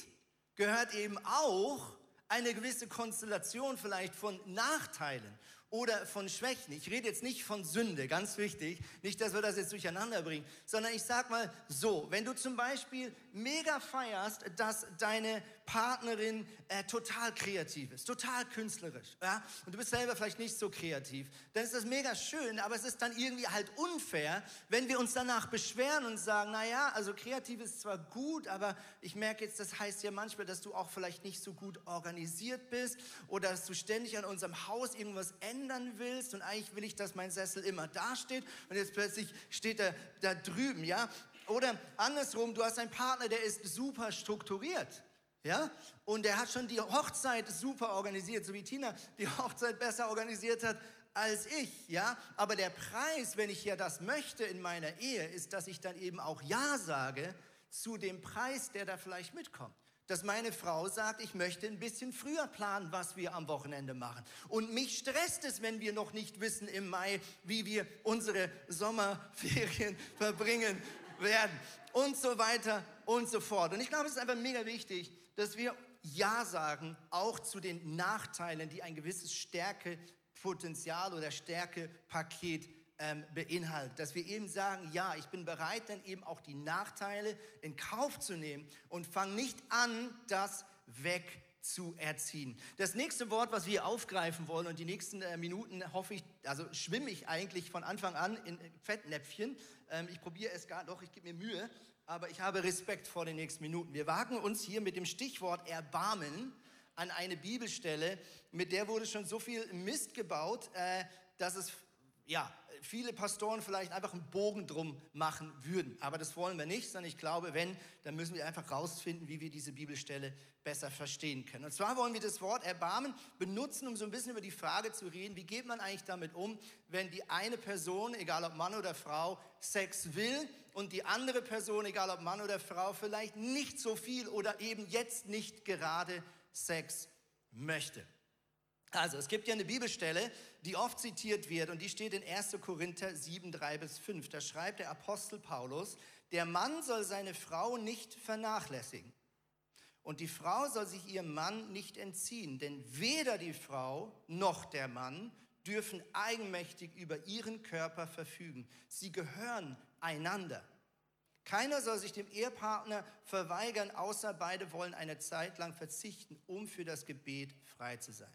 gehört eben auch eine gewisse Konstellation vielleicht von Nachteilen oder von Schwächen. Ich rede jetzt nicht von Sünde, ganz wichtig, nicht, dass wir das jetzt durcheinander bringen, sondern ich sag mal so, wenn du zum Beispiel mega feierst, dass deine Partnerin äh, total kreativ ist, total künstlerisch, ja, und du bist selber vielleicht nicht so kreativ, dann ist das mega schön, aber es ist dann irgendwie halt unfair, wenn wir uns danach beschweren und sagen, naja, also kreativ ist zwar gut, aber ich merke jetzt, das heißt ja manchmal, dass du auch vielleicht nicht so gut organisiert bist oder dass du ständig an unserem Haus irgendwas ändern willst und eigentlich will ich, dass mein Sessel immer da steht und jetzt plötzlich steht er da drüben, ja, oder andersrum, du hast einen Partner, der ist super strukturiert. Ja? Und der hat schon die Hochzeit super organisiert, so wie Tina die Hochzeit besser organisiert hat als ich, ja? Aber der Preis, wenn ich ja das möchte in meiner Ehe, ist, dass ich dann eben auch Ja sage zu dem Preis, der da vielleicht mitkommt. Dass meine Frau sagt, ich möchte ein bisschen früher planen, was wir am Wochenende machen. Und mich stresst es, wenn wir noch nicht wissen im Mai, wie wir unsere Sommerferien verbringen werden und so weiter und so fort. Und ich glaube, es ist einfach mega wichtig, dass wir Ja sagen, auch zu den Nachteilen, die ein gewisses Stärkepotenzial oder Stärkepaket ähm, beinhaltet. Dass wir eben sagen, ja, ich bin bereit, dann eben auch die Nachteile in Kauf zu nehmen und fange nicht an, das weg zu erziehen. Das nächste Wort, was wir aufgreifen wollen und die nächsten äh, Minuten hoffe ich, also schwimme ich eigentlich von Anfang an in Fettnäpfchen. Ähm, ich probiere es gar doch, ich gebe mir Mühe, aber ich habe Respekt vor den nächsten Minuten. Wir wagen uns hier mit dem Stichwort Erbarmen an eine Bibelstelle, mit der wurde schon so viel Mist gebaut, äh, dass es ja, viele Pastoren vielleicht einfach einen Bogen drum machen würden. Aber das wollen wir nicht, sondern ich glaube, wenn, dann müssen wir einfach rausfinden, wie wir diese Bibelstelle besser verstehen können. Und zwar wollen wir das Wort Erbarmen benutzen, um so ein bisschen über die Frage zu reden, wie geht man eigentlich damit um, wenn die eine Person, egal ob Mann oder Frau, Sex will und die andere Person, egal ob Mann oder Frau, vielleicht nicht so viel oder eben jetzt nicht gerade Sex möchte. Also, es gibt ja eine Bibelstelle, die oft zitiert wird und die steht in 1. Korinther 7, 3 bis 5. Da schreibt der Apostel Paulus, der Mann soll seine Frau nicht vernachlässigen und die Frau soll sich ihrem Mann nicht entziehen, denn weder die Frau noch der Mann dürfen eigenmächtig über ihren Körper verfügen. Sie gehören einander. Keiner soll sich dem Ehepartner verweigern, außer beide wollen eine Zeit lang verzichten, um für das Gebet frei zu sein.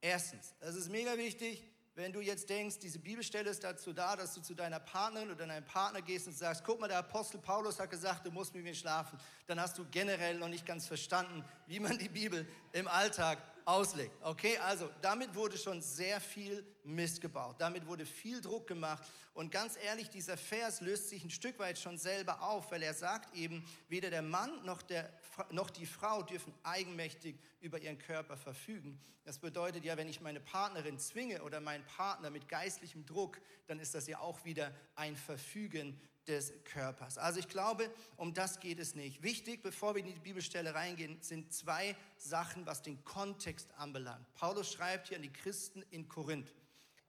Erstens, es ist mega wichtig, wenn du jetzt denkst, diese Bibelstelle ist dazu da, dass du zu deiner Partnerin oder deinem Partner gehst und sagst, guck mal, der Apostel Paulus hat gesagt, du musst mit mir schlafen, dann hast du generell noch nicht ganz verstanden, wie man die Bibel im Alltag auslegt. Okay, also damit wurde schon sehr viel Mist gebaut. Damit wurde viel Druck gemacht. Und ganz ehrlich, dieser Vers löst sich ein Stück weit schon selber auf, weil er sagt eben, weder der Mann noch, der, noch die Frau dürfen eigenmächtig über ihren Körper verfügen. Das bedeutet ja, wenn ich meine Partnerin zwinge oder meinen Partner mit geistlichem Druck, dann ist das ja auch wieder ein Verfügen des Körpers. Also ich glaube, um das geht es nicht. Wichtig, bevor wir in die Bibelstelle reingehen, sind zwei Sachen, was den Kontext anbelangt. Paulus schreibt hier an die Christen in Korinth.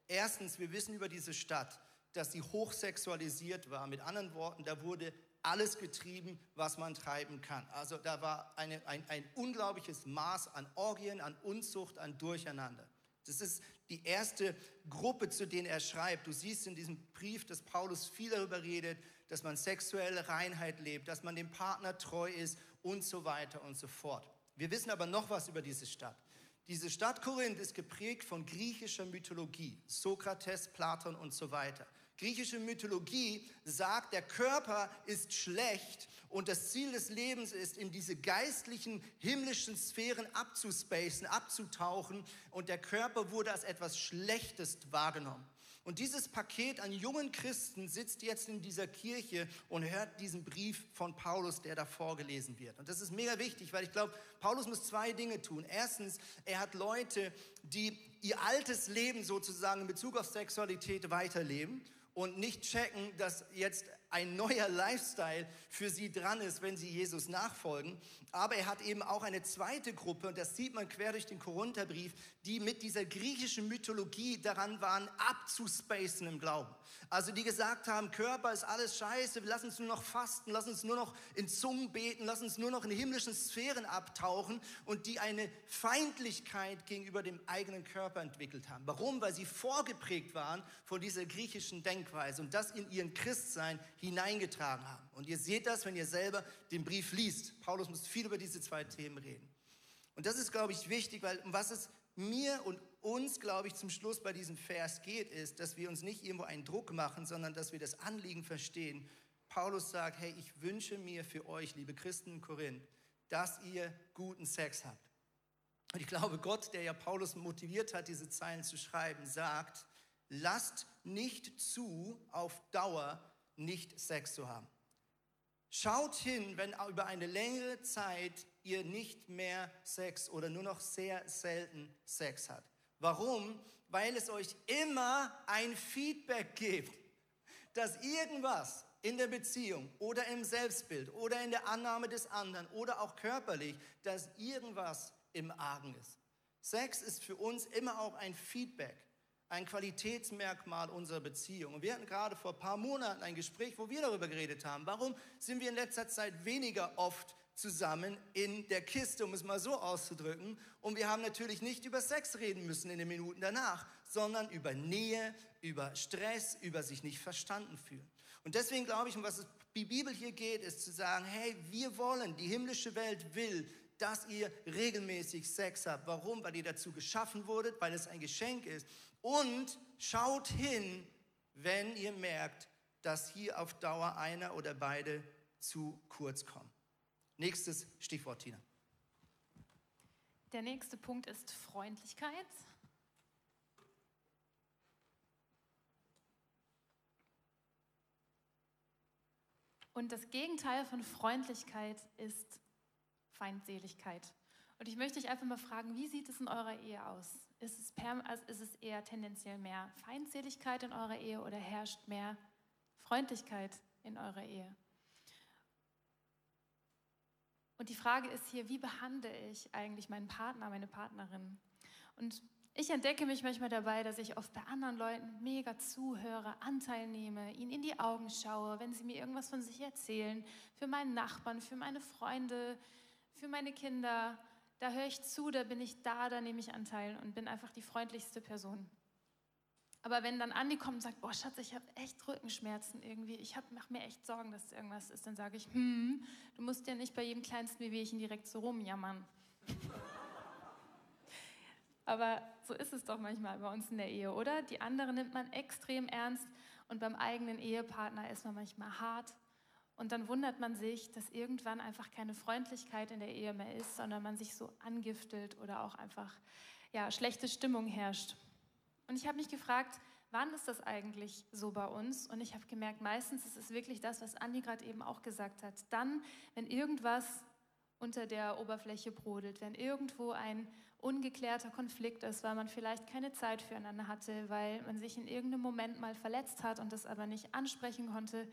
Erstens, wir wissen über diese Stadt, dass sie hochsexualisiert war. Mit anderen Worten, da wurde alles getrieben, was man treiben kann. Also da war eine, ein, ein unglaubliches Maß an Orgien, an Unzucht, an Durcheinander. Das ist die erste Gruppe, zu denen er schreibt. Du siehst in diesem Brief, dass Paulus viel darüber redet, dass man sexuelle Reinheit lebt, dass man dem Partner treu ist und so weiter und so fort. Wir wissen aber noch was über diese Stadt. Diese Stadt Korinth ist geprägt von griechischer Mythologie, Sokrates, Platon und so weiter. Griechische Mythologie sagt, der Körper ist schlecht und das Ziel des Lebens ist, in diese geistlichen, himmlischen Sphären abzuspacen, abzutauchen und der Körper wurde als etwas Schlechtes wahrgenommen. Und dieses Paket an jungen Christen sitzt jetzt in dieser Kirche und hört diesen Brief von Paulus, der da vorgelesen wird. Und das ist mega wichtig, weil ich glaube, Paulus muss zwei Dinge tun. Erstens, er hat Leute, die ihr altes Leben sozusagen in Bezug auf Sexualität weiterleben und nicht checken, dass jetzt ein neuer Lifestyle für sie dran ist, wenn sie Jesus nachfolgen. Aber er hat eben auch eine zweite Gruppe, und das sieht man quer durch den Korintherbrief, die mit dieser griechischen Mythologie daran waren, abzuspacen im Glauben. Also die gesagt haben, Körper ist alles scheiße, lass uns nur noch fasten, lass uns nur noch in Zungen beten, lass uns nur noch in himmlischen Sphären abtauchen und die eine Feindlichkeit gegenüber dem eigenen Körper entwickelt haben. Warum? Weil sie vorgeprägt waren von dieser griechischen Denkweise und das in ihren Christsein hineingetragen haben. Und ihr seht das, wenn ihr selber den Brief liest. Paulus muss viel über diese zwei Themen reden. Und das ist, glaube ich, wichtig, weil um was es mir und uns, glaube ich, zum Schluss bei diesem Vers geht, ist, dass wir uns nicht irgendwo einen Druck machen, sondern dass wir das Anliegen verstehen. Paulus sagt, hey, ich wünsche mir für euch, liebe Christen in Korinth, dass ihr guten Sex habt. Und ich glaube, Gott, der ja Paulus motiviert hat, diese Zeilen zu schreiben, sagt, lasst nicht zu, auf Dauer nicht Sex zu haben. Schaut hin, wenn über eine längere Zeit ihr nicht mehr Sex oder nur noch sehr selten Sex habt. Warum? Weil es euch immer ein Feedback gibt, dass irgendwas in der Beziehung oder im Selbstbild oder in der Annahme des anderen oder auch körperlich, dass irgendwas im Argen ist. Sex ist für uns immer auch ein Feedback ein Qualitätsmerkmal unserer Beziehung. Und wir hatten gerade vor ein paar Monaten ein Gespräch, wo wir darüber geredet haben. Warum sind wir in letzter Zeit weniger oft zusammen in der Kiste, um es mal so auszudrücken? Und wir haben natürlich nicht über Sex reden müssen in den Minuten danach, sondern über Nähe, über Stress, über sich nicht verstanden fühlen. Und deswegen glaube ich, um was die Bibel hier geht, ist zu sagen, hey, wir wollen, die himmlische Welt will, dass ihr regelmäßig Sex habt. Warum? Weil ihr dazu geschaffen wurdet, weil es ein Geschenk ist und schaut hin, wenn ihr merkt, dass hier auf Dauer einer oder beide zu kurz kommen. Nächstes Stichwort, Tina. Der nächste Punkt ist Freundlichkeit. Und das Gegenteil von Freundlichkeit ist Feindseligkeit. Und ich möchte euch einfach mal fragen, wie sieht es in eurer Ehe aus? Ist es, also ist es eher tendenziell mehr Feindseligkeit in eurer Ehe oder herrscht mehr Freundlichkeit in eurer Ehe? Und die Frage ist hier, wie behandle ich eigentlich meinen Partner, meine Partnerin? Und ich entdecke mich manchmal dabei, dass ich oft bei anderen Leuten mega zuhöre, Anteil nehme, ihnen in die Augen schaue, wenn sie mir irgendwas von sich erzählen, für meinen Nachbarn, für meine Freunde, für meine Kinder da höre ich zu, da bin ich da, da nehme ich Anteil und bin einfach die freundlichste Person. Aber wenn dann Andi kommt und sagt, oh Schatz, ich habe echt Rückenschmerzen irgendwie, ich mache mir echt Sorgen, dass irgendwas ist, dann sage ich, hm, du musst ja nicht bei jedem kleinsten Wehwehchen direkt so rumjammern. Aber so ist es doch manchmal bei uns in der Ehe, oder? Die andere nimmt man extrem ernst und beim eigenen Ehepartner ist man manchmal hart. Und dann wundert man sich, dass irgendwann einfach keine Freundlichkeit in der Ehe mehr ist, sondern man sich so angiftelt oder auch einfach ja, schlechte Stimmung herrscht. Und ich habe mich gefragt, wann ist das eigentlich so bei uns? Und ich habe gemerkt, meistens ist es wirklich das, was Andi gerade eben auch gesagt hat. Dann, wenn irgendwas unter der Oberfläche brodelt, wenn irgendwo ein ungeklärter Konflikt ist, weil man vielleicht keine Zeit füreinander hatte, weil man sich in irgendeinem Moment mal verletzt hat und das aber nicht ansprechen konnte,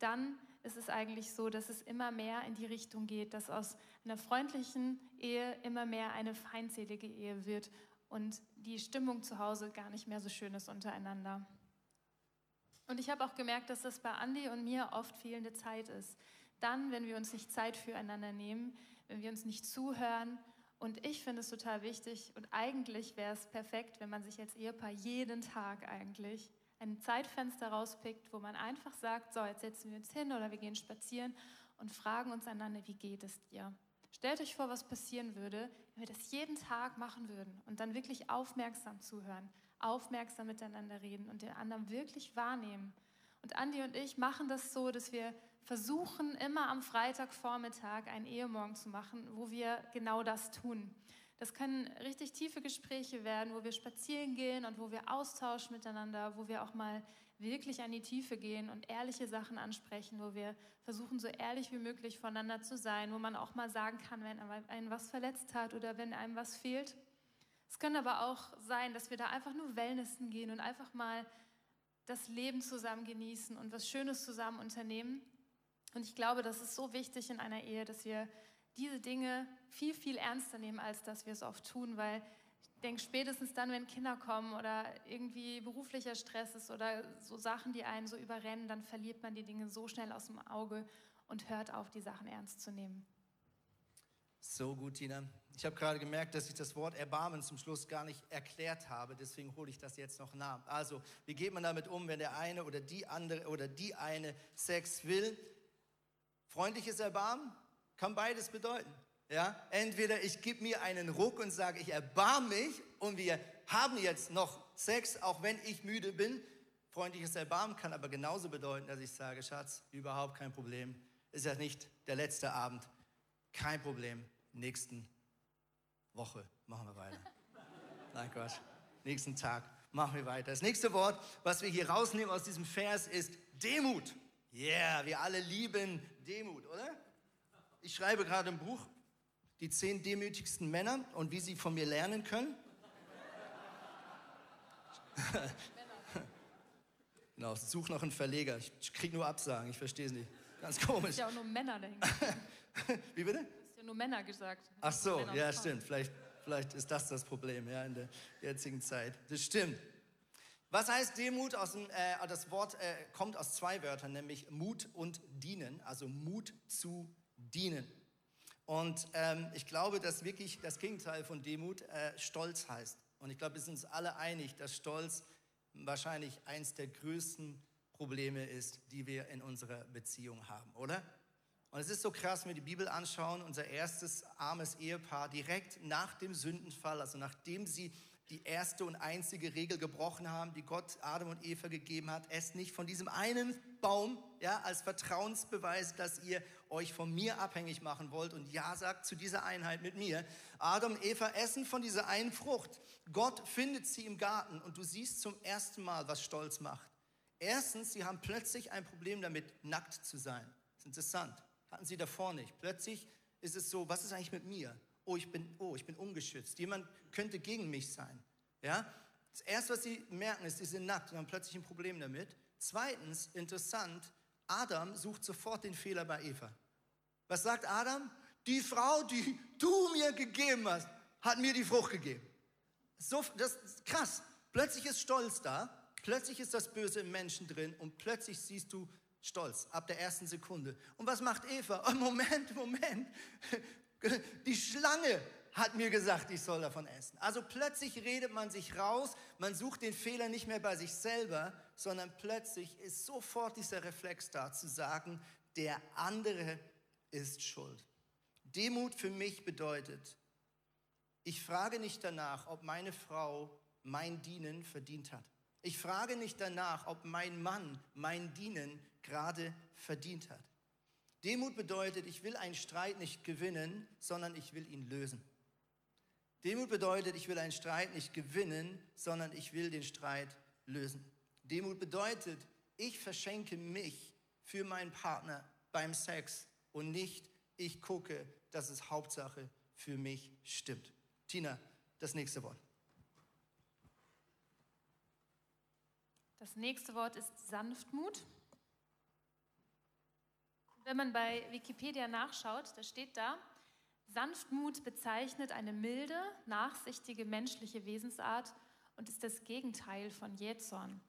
dann ist es eigentlich so, dass es immer mehr in die Richtung geht, dass aus einer freundlichen Ehe immer mehr eine feindselige Ehe wird und die Stimmung zu Hause gar nicht mehr so schön ist untereinander. Und ich habe auch gemerkt, dass das bei Andi und mir oft fehlende Zeit ist. Dann, wenn wir uns nicht Zeit füreinander nehmen, wenn wir uns nicht zuhören. Und ich finde es total wichtig und eigentlich wäre es perfekt, wenn man sich als Ehepaar jeden Tag eigentlich ein Zeitfenster rauspickt, wo man einfach sagt, so, jetzt setzen wir uns hin oder wir gehen spazieren und fragen uns einander, wie geht es dir? Stellt euch vor, was passieren würde, wenn wir das jeden Tag machen würden und dann wirklich aufmerksam zuhören, aufmerksam miteinander reden und den anderen wirklich wahrnehmen. Und Andi und ich machen das so, dass wir versuchen, immer am Freitagvormittag einen Ehemorgen zu machen, wo wir genau das tun. Das können richtig tiefe Gespräche werden, wo wir spazieren gehen und wo wir austauschen miteinander, wo wir auch mal wirklich an die Tiefe gehen und ehrliche Sachen ansprechen, wo wir versuchen, so ehrlich wie möglich voneinander zu sein, wo man auch mal sagen kann, wenn einen was verletzt hat oder wenn einem was fehlt. Es kann aber auch sein, dass wir da einfach nur Wellnessen gehen und einfach mal das Leben zusammen genießen und was Schönes zusammen unternehmen. Und ich glaube, das ist so wichtig in einer Ehe, dass wir diese Dinge viel, viel ernster nehmen, als dass wir es oft tun, weil denke, spätestens dann, wenn Kinder kommen oder irgendwie beruflicher Stress ist oder so Sachen, die einen so überrennen, dann verliert man die Dinge so schnell aus dem Auge und hört auf, die Sachen ernst zu nehmen. So gut, Tina. Ich habe gerade gemerkt, dass ich das Wort Erbarmen zum Schluss gar nicht erklärt habe, deswegen hole ich das jetzt noch nach. Also, wie geht man damit um, wenn der eine oder die andere oder die eine Sex will? Freundliches Erbarmen kann beides bedeuten. Ja, entweder ich gebe mir einen Ruck und sage, ich erbarme mich und wir haben jetzt noch Sex, auch wenn ich müde bin. Freundliches Erbarmen kann aber genauso bedeuten, dass ich sage, Schatz, überhaupt kein Problem. Ist ja nicht der letzte Abend. Kein Problem. Nächsten Woche machen wir weiter. Nein, Quatsch. Nächsten Tag machen wir weiter. Das nächste Wort, was wir hier rausnehmen aus diesem Vers, ist Demut. Yeah, wir alle lieben Demut, oder? Ich schreibe gerade ein Buch, die zehn demütigsten Männer und wie sie von mir lernen können. genau, such noch einen Verleger. Ich kriege nur Absagen, ich verstehe es nicht. Ganz komisch. Ist ja auch nur Männer dahin. wie bitte? Ist ja nur Männer gesagt. Ach so, ja, stimmt. Vielleicht, vielleicht ist das das Problem ja, in der jetzigen Zeit. Das stimmt. Was heißt Demut? Aus dem, äh, das Wort äh, kommt aus zwei Wörtern, nämlich Mut und Dienen, also Mut zu dienen. Und ähm, ich glaube, dass wirklich das Gegenteil von Demut äh, Stolz heißt. Und ich glaube, wir sind uns alle einig, dass Stolz wahrscheinlich eins der größten Probleme ist, die wir in unserer Beziehung haben, oder? Und es ist so krass, wenn wir die Bibel anschauen, unser erstes armes Ehepaar direkt nach dem Sündenfall, also nachdem sie die erste und einzige Regel gebrochen haben, die Gott Adam und Eva gegeben hat. Esst nicht von diesem einen Baum, ja, als Vertrauensbeweis, dass ihr euch von mir abhängig machen wollt und ja sagt zu dieser Einheit mit mir. Adam Eva essen von dieser einen Frucht. Gott findet sie im Garten und du siehst zum ersten Mal, was Stolz macht. Erstens, sie haben plötzlich ein Problem damit, nackt zu sein. Das ist interessant. Hatten sie davor nicht. Plötzlich ist es so, was ist eigentlich mit mir? oh, ich bin, oh, ich bin ungeschützt. Jemand könnte gegen mich sein. Ja? Das erste, was sie merken, ist, sie sind nackt und haben plötzlich ein Problem damit. Zweitens, interessant, Adam sucht sofort den Fehler bei Eva. Was sagt Adam? Die Frau, die du mir gegeben hast, hat mir die Frucht gegeben. So, das ist krass. Plötzlich ist Stolz da, plötzlich ist das Böse im Menschen drin und plötzlich siehst du Stolz ab der ersten Sekunde. Und was macht Eva? Oh, Moment, Moment. Die Schlange hat mir gesagt, ich soll davon essen. Also plötzlich redet man sich raus, man sucht den Fehler nicht mehr bei sich selber, sondern plötzlich ist sofort dieser Reflex da zu sagen, der andere ist schuld. Demut für mich bedeutet, Ich frage nicht danach, ob meine Frau mein Dienen verdient hat. Ich frage nicht danach, ob mein Mann mein Dienen gerade verdient hat. Demut bedeutet, ich will einen Streit nicht gewinnen, sondern ich will ihn lösen. Demut bedeutet, ich will einen Streit nicht gewinnen, sondern ich will den Streit lösen. Demut bedeutet, ich verschenke mich für meinen Partner beim Sex und nicht ich gucke, dass es Hauptsache für mich stimmt. Tina, das nächste Wort. Das nächste Wort ist Sanftmut. Wenn man bei Wikipedia nachschaut, da steht da, Sanftmut bezeichnet eine milde, nachsichtige menschliche Wesensart und ist das Gegenteil von Jähzorn.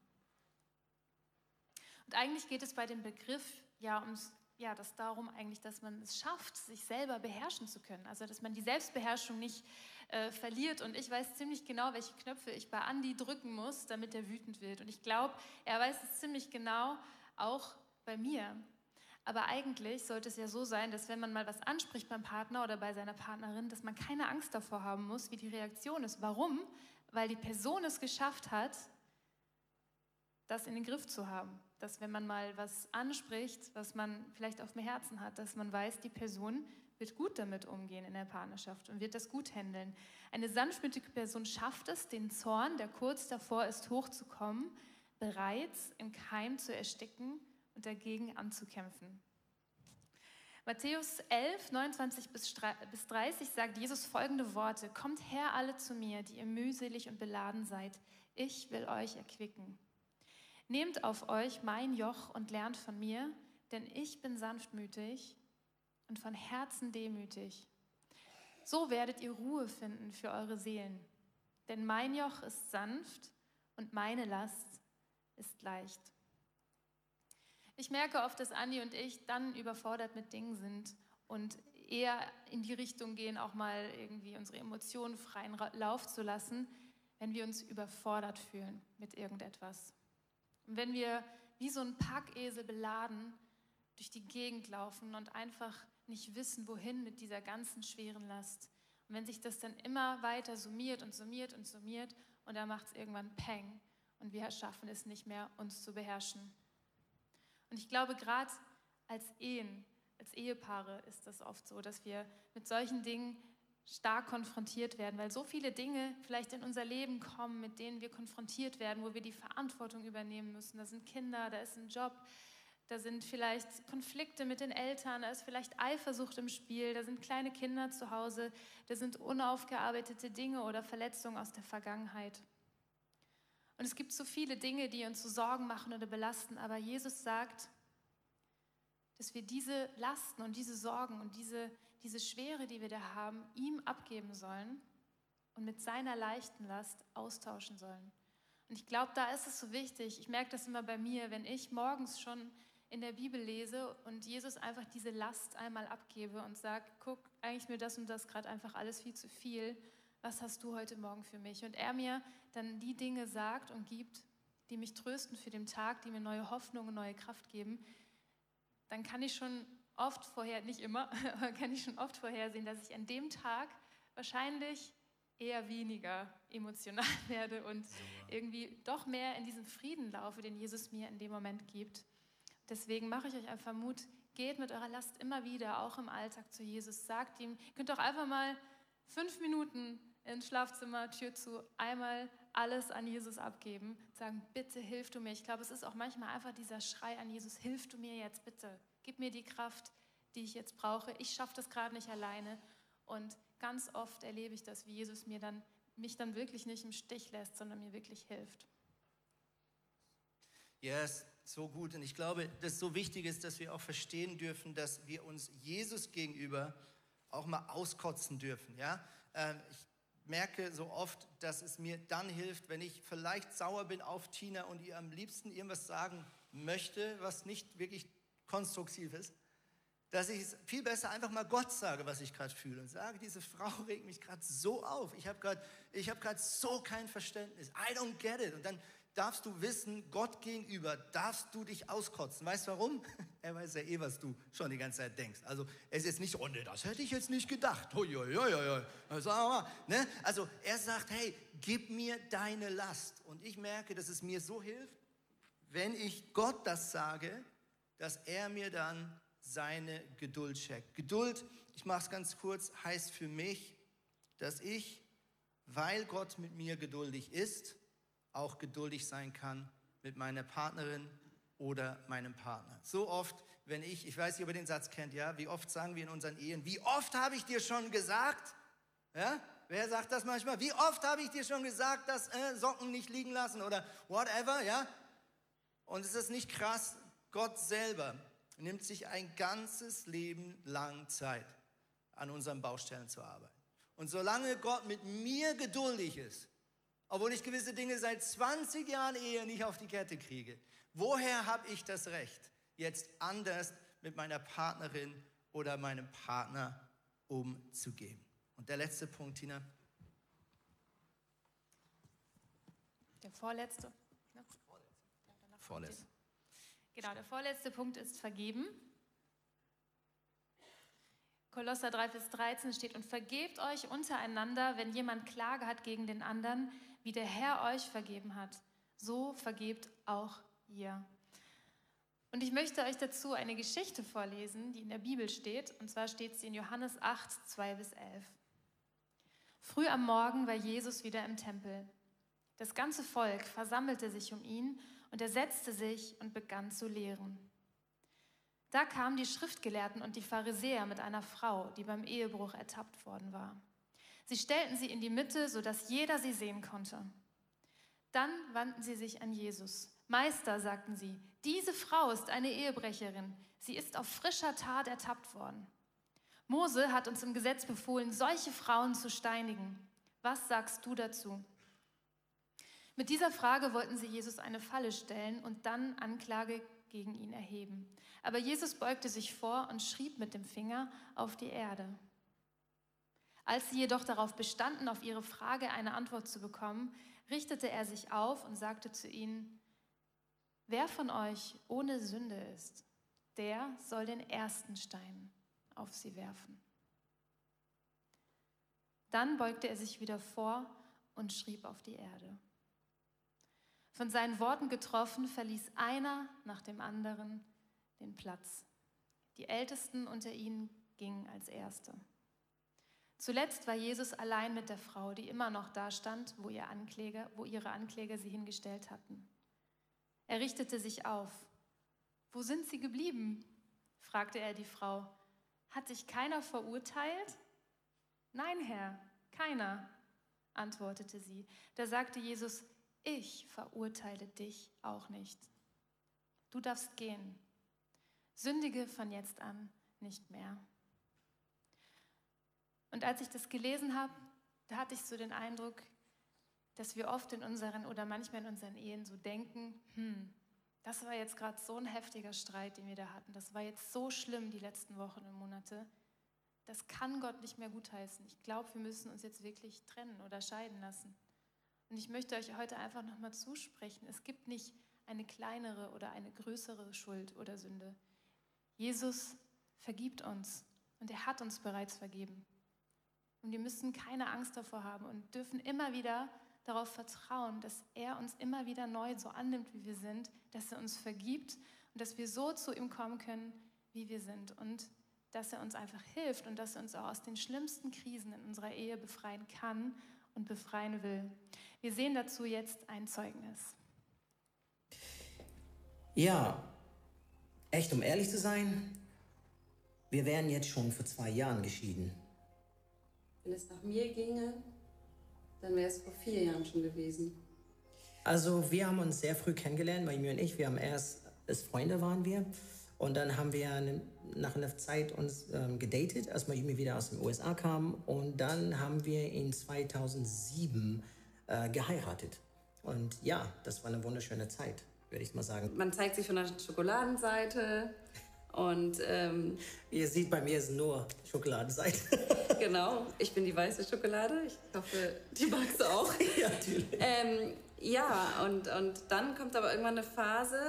Und eigentlich geht es bei dem Begriff ja ums ja, das darum eigentlich, dass man es schafft, sich selber beherrschen zu können. Also, dass man die Selbstbeherrschung nicht äh, verliert. Und ich weiß ziemlich genau, welche Knöpfe ich bei Andy drücken muss, damit er wütend wird. Und ich glaube, er weiß es ziemlich genau auch bei mir. Aber eigentlich sollte es ja so sein, dass wenn man mal was anspricht beim Partner oder bei seiner Partnerin, dass man keine Angst davor haben muss, wie die Reaktion ist. Warum? Weil die Person es geschafft hat, das in den Griff zu haben. Dass wenn man mal was anspricht, was man vielleicht auf dem Herzen hat, dass man weiß, die Person wird gut damit umgehen in der Partnerschaft und wird das gut handeln. Eine sanftmütige Person schafft es, den Zorn, der kurz davor ist, hochzukommen, bereits im Keim zu ersticken und dagegen anzukämpfen. Matthäus 11, 29 bis 30 sagt Jesus folgende Worte. Kommt her alle zu mir, die ihr mühselig und beladen seid. Ich will euch erquicken. Nehmt auf euch mein Joch und lernt von mir, denn ich bin sanftmütig und von Herzen demütig. So werdet ihr Ruhe finden für eure Seelen. Denn mein Joch ist sanft und meine Last ist leicht. Ich merke oft, dass Andi und ich dann überfordert mit Dingen sind und eher in die Richtung gehen, auch mal irgendwie unsere Emotionen freien Lauf zu lassen, wenn wir uns überfordert fühlen mit irgendetwas. Und wenn wir wie so ein Packesel beladen durch die Gegend laufen und einfach nicht wissen, wohin mit dieser ganzen schweren Last. Und wenn sich das dann immer weiter summiert und summiert und summiert und dann macht es irgendwann Peng und wir schaffen es nicht mehr, uns zu beherrschen. Und ich glaube, gerade als Ehen, als Ehepaare ist das oft so, dass wir mit solchen Dingen stark konfrontiert werden, weil so viele Dinge vielleicht in unser Leben kommen, mit denen wir konfrontiert werden, wo wir die Verantwortung übernehmen müssen. Da sind Kinder, da ist ein Job, da sind vielleicht Konflikte mit den Eltern, da ist vielleicht Eifersucht im Spiel, da sind kleine Kinder zu Hause, da sind unaufgearbeitete Dinge oder Verletzungen aus der Vergangenheit. Und es gibt so viele Dinge, die uns so Sorgen machen oder belasten, aber Jesus sagt, dass wir diese Lasten und diese Sorgen und diese, diese Schwere, die wir da haben, ihm abgeben sollen und mit seiner leichten Last austauschen sollen. Und ich glaube, da ist es so wichtig. Ich merke das immer bei mir, wenn ich morgens schon in der Bibel lese und Jesus einfach diese Last einmal abgebe und sage, guck, eigentlich mir das und das gerade einfach alles viel zu viel was hast du heute Morgen für mich? Und er mir dann die Dinge sagt und gibt, die mich trösten für den Tag, die mir neue Hoffnung und neue Kraft geben, dann kann ich schon oft vorher, nicht immer, aber kann ich schon oft vorhersehen, dass ich an dem Tag wahrscheinlich eher weniger emotional werde und irgendwie doch mehr in diesen Frieden laufe, den Jesus mir in dem Moment gibt. Deswegen mache ich euch einfach Mut, geht mit eurer Last immer wieder, auch im Alltag zu Jesus. Sagt ihm, ihr könnt doch einfach mal fünf Minuten ins Schlafzimmer, Tür zu, einmal alles an Jesus abgeben, sagen, bitte hilf du mir. Ich glaube, es ist auch manchmal einfach dieser Schrei an Jesus, hilf du mir jetzt bitte, gib mir die Kraft, die ich jetzt brauche. Ich schaffe das gerade nicht alleine. Und ganz oft erlebe ich das, wie Jesus mir dann, mich dann wirklich nicht im Stich lässt, sondern mir wirklich hilft. Ja, yes, so gut. Und ich glaube, dass so wichtig ist, dass wir auch verstehen dürfen, dass wir uns Jesus gegenüber auch mal auskotzen dürfen. Ja? Ähm, ich merke so oft, dass es mir dann hilft, wenn ich vielleicht sauer bin auf Tina und ihr am liebsten irgendwas sagen möchte, was nicht wirklich konstruktiv ist, dass ich es viel besser einfach mal Gott sage, was ich gerade fühle und sage, diese Frau regt mich gerade so auf. Ich habe gerade hab so kein Verständnis. I don't get it. Und dann darfst du wissen, Gott gegenüber darfst du dich auskotzen. Weißt du warum? Er weiß ja eh, was du schon die ganze Zeit denkst. Also es ist nicht, oh nee, das hätte ich jetzt nicht gedacht. Ne? Also er sagt, hey, gib mir deine Last. Und ich merke, dass es mir so hilft, wenn ich Gott das sage, dass er mir dann seine Geduld checkt. Geduld, ich mache es ganz kurz, heißt für mich, dass ich, weil Gott mit mir geduldig ist, auch geduldig sein kann mit meiner Partnerin oder meinem Partner. So oft, wenn ich, ich weiß nicht, ob ihr den Satz kennt, ja, wie oft sagen wir in unseren Ehen, wie oft habe ich dir schon gesagt, ja, wer sagt das manchmal? Wie oft habe ich dir schon gesagt, dass äh, Socken nicht liegen lassen oder whatever, ja? Und ist es nicht krass? Gott selber nimmt sich ein ganzes Leben lang Zeit, an unseren Baustellen zu arbeiten. Und solange Gott mit mir geduldig ist, obwohl ich gewisse Dinge seit 20 Jahren Ehe nicht auf die Kette kriege, woher habe ich das Recht, jetzt anders mit meiner Partnerin oder meinem Partner umzugehen? Und der letzte Punkt, Tina. Der vorletzte. Vorletzte. Genau, der vorletzte Punkt ist vergeben. Kolosser 3, Vers 13 steht, und vergebt euch untereinander, wenn jemand Klage hat gegen den anderen, wie der Herr euch vergeben hat. So vergebt auch ihr. Und ich möchte euch dazu eine Geschichte vorlesen, die in der Bibel steht, und zwar steht sie in Johannes 8, 2 bis 11. Früh am Morgen war Jesus wieder im Tempel. Das ganze Volk versammelte sich um ihn und er setzte sich und begann zu lehren. Da kamen die Schriftgelehrten und die Pharisäer mit einer Frau, die beim Ehebruch ertappt worden war. Sie stellten sie in die Mitte, sodass jeder sie sehen konnte. Dann wandten sie sich an Jesus. Meister, sagten sie, diese Frau ist eine Ehebrecherin. Sie ist auf frischer Tat ertappt worden. Mose hat uns im Gesetz befohlen, solche Frauen zu steinigen. Was sagst du dazu? Mit dieser Frage wollten sie Jesus eine Falle stellen und dann Anklage gegen ihn erheben. Aber Jesus beugte sich vor und schrieb mit dem Finger auf die Erde. Als sie jedoch darauf bestanden, auf ihre Frage eine Antwort zu bekommen, richtete er sich auf und sagte zu ihnen, wer von euch ohne Sünde ist, der soll den ersten Stein auf sie werfen. Dann beugte er sich wieder vor und schrieb auf die Erde. Von seinen Worten getroffen, verließ einer nach dem anderen den Platz. Die Ältesten unter ihnen gingen als Erste. Zuletzt war Jesus allein mit der Frau, die immer noch da stand, wo, ihr Ankläger, wo ihre Ankläger sie hingestellt hatten. Er richtete sich auf. Wo sind sie geblieben? fragte er die Frau. Hat dich keiner verurteilt? Nein, Herr, keiner, antwortete sie. Da sagte Jesus, ich verurteile dich auch nicht. Du darfst gehen. Sündige von jetzt an nicht mehr. Und als ich das gelesen habe, da hatte ich so den Eindruck, dass wir oft in unseren oder manchmal in unseren Ehen so denken, hm, das war jetzt gerade so ein heftiger Streit, den wir da hatten. Das war jetzt so schlimm die letzten Wochen und Monate. Das kann Gott nicht mehr gutheißen. Ich glaube, wir müssen uns jetzt wirklich trennen oder scheiden lassen. Und ich möchte euch heute einfach nochmal zusprechen, es gibt nicht eine kleinere oder eine größere Schuld oder Sünde. Jesus vergibt uns und er hat uns bereits vergeben. Und wir müssen keine Angst davor haben und dürfen immer wieder darauf vertrauen, dass er uns immer wieder neu so annimmt, wie wir sind, dass er uns vergibt und dass wir so zu ihm kommen können, wie wir sind und dass er uns einfach hilft und dass er uns auch aus den schlimmsten Krisen in unserer Ehe befreien kann und befreien will. Wir sehen dazu jetzt ein Zeugnis. Ja, echt um ehrlich zu sein, wir wären jetzt schon vor zwei Jahren geschieden. Wenn es nach mir ginge, dann wäre es vor vier Jahren schon gewesen. Also wir haben uns sehr früh kennengelernt, Maimi und ich. Wir haben erst, als Freunde waren wir. Und dann haben wir eine, nach einer Zeit uns ähm, gedatet, als Maimi wieder aus den USA kam. Und dann haben wir in 2007 äh, geheiratet. Und ja, das war eine wunderschöne Zeit, würde ich mal sagen. Man zeigt sich von der Schokoladenseite und ähm, ihr seht, bei mir ist nur Schokoladenseite. genau, ich bin die weiße Schokolade. Ich hoffe, die magst du auch. ja, natürlich. Ähm, Ja, und, und dann kommt aber irgendwann eine Phase,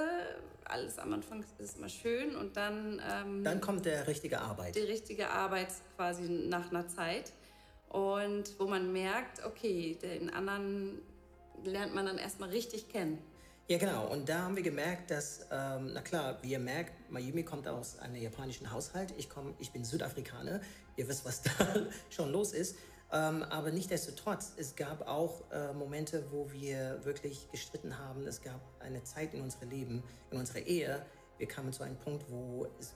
alles am Anfang ist immer schön und dann... Ähm, dann kommt der richtige Arbeit. Die richtige Arbeit quasi nach einer Zeit. Und wo man merkt, okay, den anderen lernt man dann erstmal richtig kennen. Ja, genau. Und da haben wir gemerkt, dass, ähm, na klar, wie ihr merkt, Mayumi kommt aus einem japanischen Haushalt. Ich, komm, ich bin Südafrikaner. Ihr wisst, was da schon los ist. Ähm, aber nichtdestotrotz, es gab auch äh, Momente, wo wir wirklich gestritten haben. Es gab eine Zeit in unserem Leben, in unserer Ehe. Wir kamen zu einem Punkt, wo es,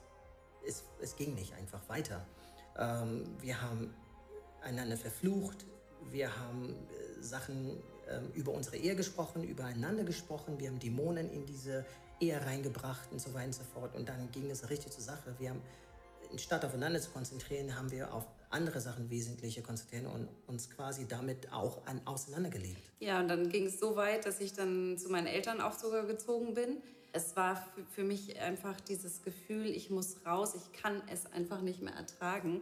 es, es ging nicht einfach weiter. Ähm, wir haben einander verflucht. Wir haben äh, Sachen äh, über unsere Ehe gesprochen, übereinander gesprochen. Wir haben Dämonen in diese Ehe reingebracht und so weiter und so fort. Und dann ging es richtig zur Sache. Wir haben, statt aufeinander zu konzentrieren, haben wir auf andere Sachen wesentliche konzentrieren und uns quasi damit auch an, auseinandergelebt. Ja, und dann ging es so weit, dass ich dann zu meinen Eltern auch sogar gezogen bin. Es war für mich einfach dieses Gefühl, ich muss raus, ich kann es einfach nicht mehr ertragen.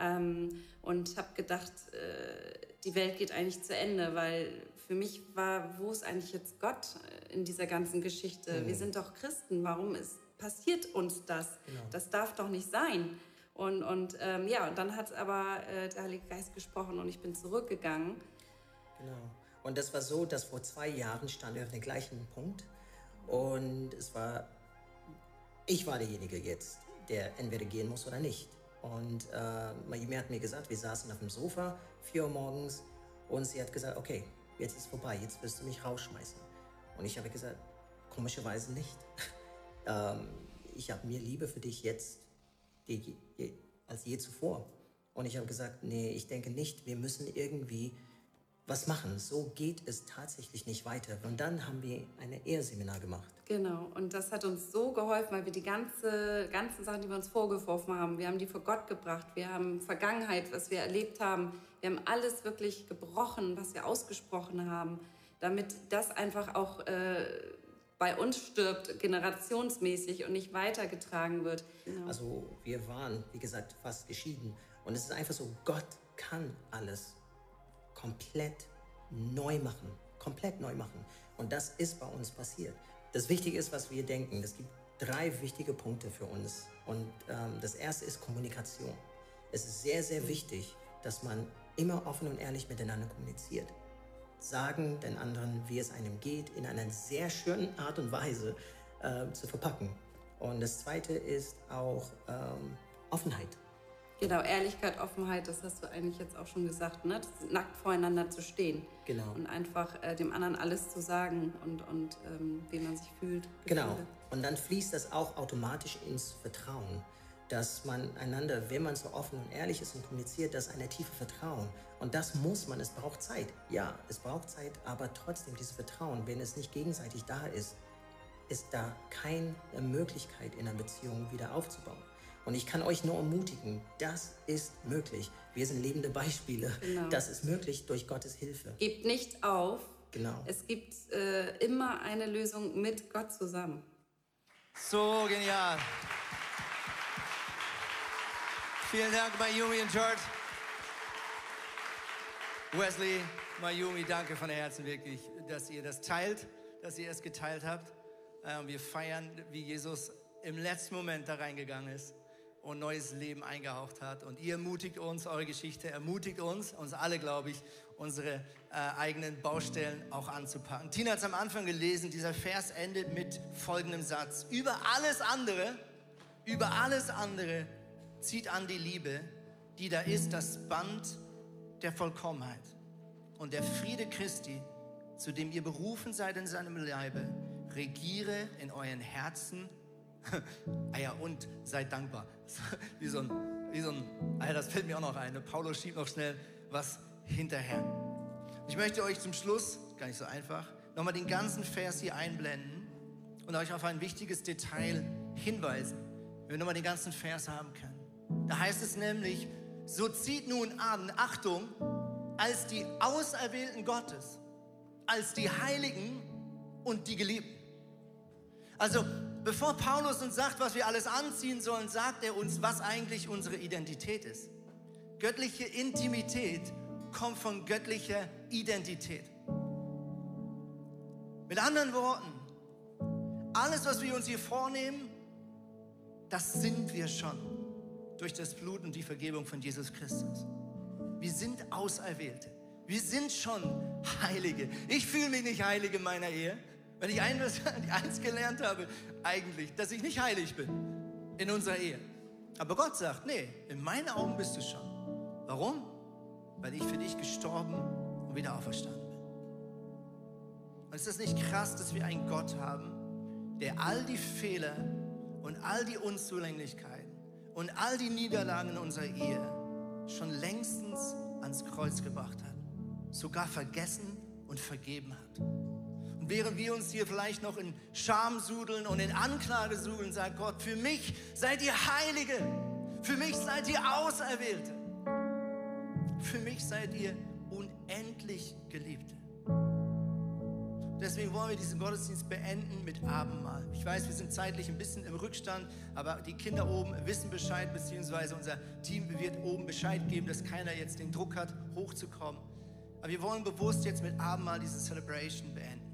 Ähm, und habe gedacht, äh, die Welt geht eigentlich zu Ende, weil für mich war, wo ist eigentlich jetzt Gott in dieser ganzen Geschichte? Mhm. Wir sind doch Christen, warum ist, passiert uns das? Genau. Das darf doch nicht sein. Und, und ähm, ja, und dann hat aber äh, der Heilige Geist gesprochen und ich bin zurückgegangen. Genau. Und das war so, dass vor zwei Jahren standen wir auf dem gleichen Punkt. Und es war, ich war derjenige jetzt, der entweder gehen muss oder nicht. Und äh, Mayumi hat mir gesagt, wir saßen auf dem Sofa, 4 Uhr morgens, und sie hat gesagt, okay, jetzt ist vorbei, jetzt wirst du mich rausschmeißen. Und ich habe gesagt, komischerweise nicht. ähm, ich habe mehr Liebe für dich jetzt die, die, als je zuvor. Und ich habe gesagt, nee, ich denke nicht, wir müssen irgendwie was machen. So geht es tatsächlich nicht weiter. Und dann haben wir ein Ehrseminar gemacht. Genau, und das hat uns so geholfen, weil wir die ganze, ganzen Sachen, die wir uns vorgeworfen haben, wir haben die vor Gott gebracht, wir haben Vergangenheit, was wir erlebt haben, wir haben alles wirklich gebrochen, was wir ausgesprochen haben, damit das einfach auch äh, bei uns stirbt, generationsmäßig und nicht weitergetragen wird. Genau. Also wir waren, wie gesagt, fast geschieden. Und es ist einfach so, Gott kann alles komplett neu machen. Komplett neu machen. Und das ist bei uns passiert. Das Wichtige ist, was wir denken. Es gibt drei wichtige Punkte für uns. Und ähm, das erste ist Kommunikation. Es ist sehr, sehr wichtig, dass man immer offen und ehrlich miteinander kommuniziert. Sagen den anderen, wie es einem geht, in einer sehr schönen Art und Weise äh, zu verpacken. Und das zweite ist auch ähm, Offenheit. Genau, Ehrlichkeit, Offenheit, das hast du eigentlich jetzt auch schon gesagt, ne? nackt voreinander zu stehen. Genau. Und einfach äh, dem anderen alles zu sagen und, und ähm, wie man sich fühlt. Gefühle. Genau. Und dann fließt das auch automatisch ins Vertrauen, dass man einander, wenn man so offen und ehrlich ist und kommuniziert, dass eine tiefe Vertrauen. Und das muss man, es braucht Zeit. Ja, es braucht Zeit, aber trotzdem dieses Vertrauen, wenn es nicht gegenseitig da ist, ist da keine Möglichkeit in einer Beziehung wieder aufzubauen. Und ich kann euch nur ermutigen, das ist möglich. Wir sind lebende Beispiele. Genau. Das ist möglich durch Gottes Hilfe. Gebt nicht auf. Genau. Es gibt äh, immer eine Lösung mit Gott zusammen. So genial. Vielen Dank, Mayumi und George. Wesley, Mayumi, danke von Herzen wirklich, dass ihr das teilt, dass ihr es geteilt habt. Ähm, wir feiern, wie Jesus im letzten Moment da reingegangen ist und neues Leben eingehaucht hat. Und ihr ermutigt uns, eure Geschichte ermutigt uns, uns alle, glaube ich, unsere äh, eigenen Baustellen auch anzupacken. Tina hat es am Anfang gelesen, dieser Vers endet mit folgendem Satz. Über alles andere, über alles andere zieht an die Liebe, die da ist, das Band der Vollkommenheit. Und der Friede Christi, zu dem ihr berufen seid in seinem Leibe, regiere in euren Herzen ah ja, und seid dankbar. Wie so ein, wie so ein, ah das fällt mir auch noch ein. Paulus schiebt noch schnell was hinterher. Ich möchte euch zum Schluss, gar nicht so einfach, nochmal den ganzen Vers hier einblenden und euch auf ein wichtiges Detail hinweisen, wenn wir nochmal den ganzen Vers haben können. Da heißt es nämlich, so zieht nun an, Achtung, als die Auserwählten Gottes, als die Heiligen und die Geliebten. Also bevor Paulus uns sagt, was wir alles anziehen sollen, sagt er uns, was eigentlich unsere Identität ist. Göttliche Intimität kommt von göttlicher Identität. Mit anderen Worten, alles, was wir uns hier vornehmen, das sind wir schon durch das Blut und die Vergebung von Jesus Christus. Wir sind Auserwählte. Wir sind schon Heilige. Ich fühle mich nicht heilig in meiner Ehe, weil ich eins, eins gelernt habe, eigentlich, dass ich nicht heilig bin in unserer Ehe. Aber Gott sagt, nee, in meinen Augen bist du schon. Warum? Weil ich für dich gestorben und wieder auferstanden bin. Und ist das nicht krass, dass wir einen Gott haben, der all die Fehler und all die Unzulänglichkeiten und all die Niederlagen unserer Ehe schon längstens ans Kreuz gebracht hat, sogar vergessen und vergeben hat. Und während wir uns hier vielleicht noch in Scham sudeln und in Anklage sudeln, sagt Gott, für mich seid ihr Heilige, für mich seid ihr Auserwählte, für mich seid ihr unendlich. Wollen wir diesen Gottesdienst beenden mit Abendmahl. Ich weiß, wir sind zeitlich ein bisschen im Rückstand, aber die Kinder oben wissen Bescheid, beziehungsweise unser Team wird oben Bescheid geben, dass keiner jetzt den Druck hat, hochzukommen. Aber wir wollen bewusst jetzt mit Abendmahl diese Celebration beenden.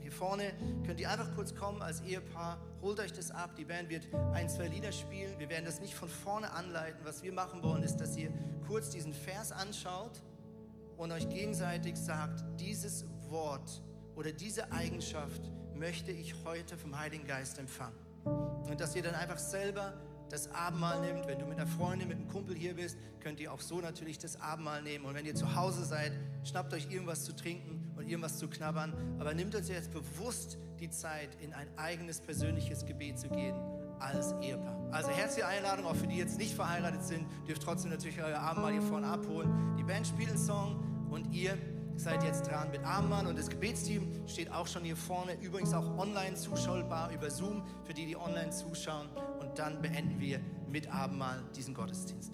Hier vorne könnt ihr einfach kurz kommen als Ehepaar, holt euch das ab. Die Band wird ein, zwei Lieder spielen. Wir werden das nicht von vorne anleiten. Was wir machen wollen, ist, dass ihr kurz diesen Vers anschaut und euch gegenseitig sagt, dieses Wort oder diese Eigenschaft möchte ich heute vom Heiligen Geist empfangen. Und dass ihr dann einfach selber das Abendmahl nimmt. Wenn du mit einer Freundin, mit einem Kumpel hier bist, könnt ihr auch so natürlich das Abendmahl nehmen. Und wenn ihr zu Hause seid, schnappt euch irgendwas zu trinken und irgendwas zu knabbern. Aber nehmt euch jetzt bewusst die Zeit, in ein eigenes persönliches Gebet zu gehen als Ehepaar. Also herzliche Einladung, auch für die jetzt nicht verheiratet sind, dürft trotzdem natürlich euer Abendmahl hier vorne abholen. Die Band spielt einen Song und ihr seid jetzt dran mit Abendmahl und das Gebetsteam steht auch schon hier vorne, übrigens auch online zuschaubar über Zoom für die, die online zuschauen und dann beenden wir mit Abendmahl diesen Gottesdienst.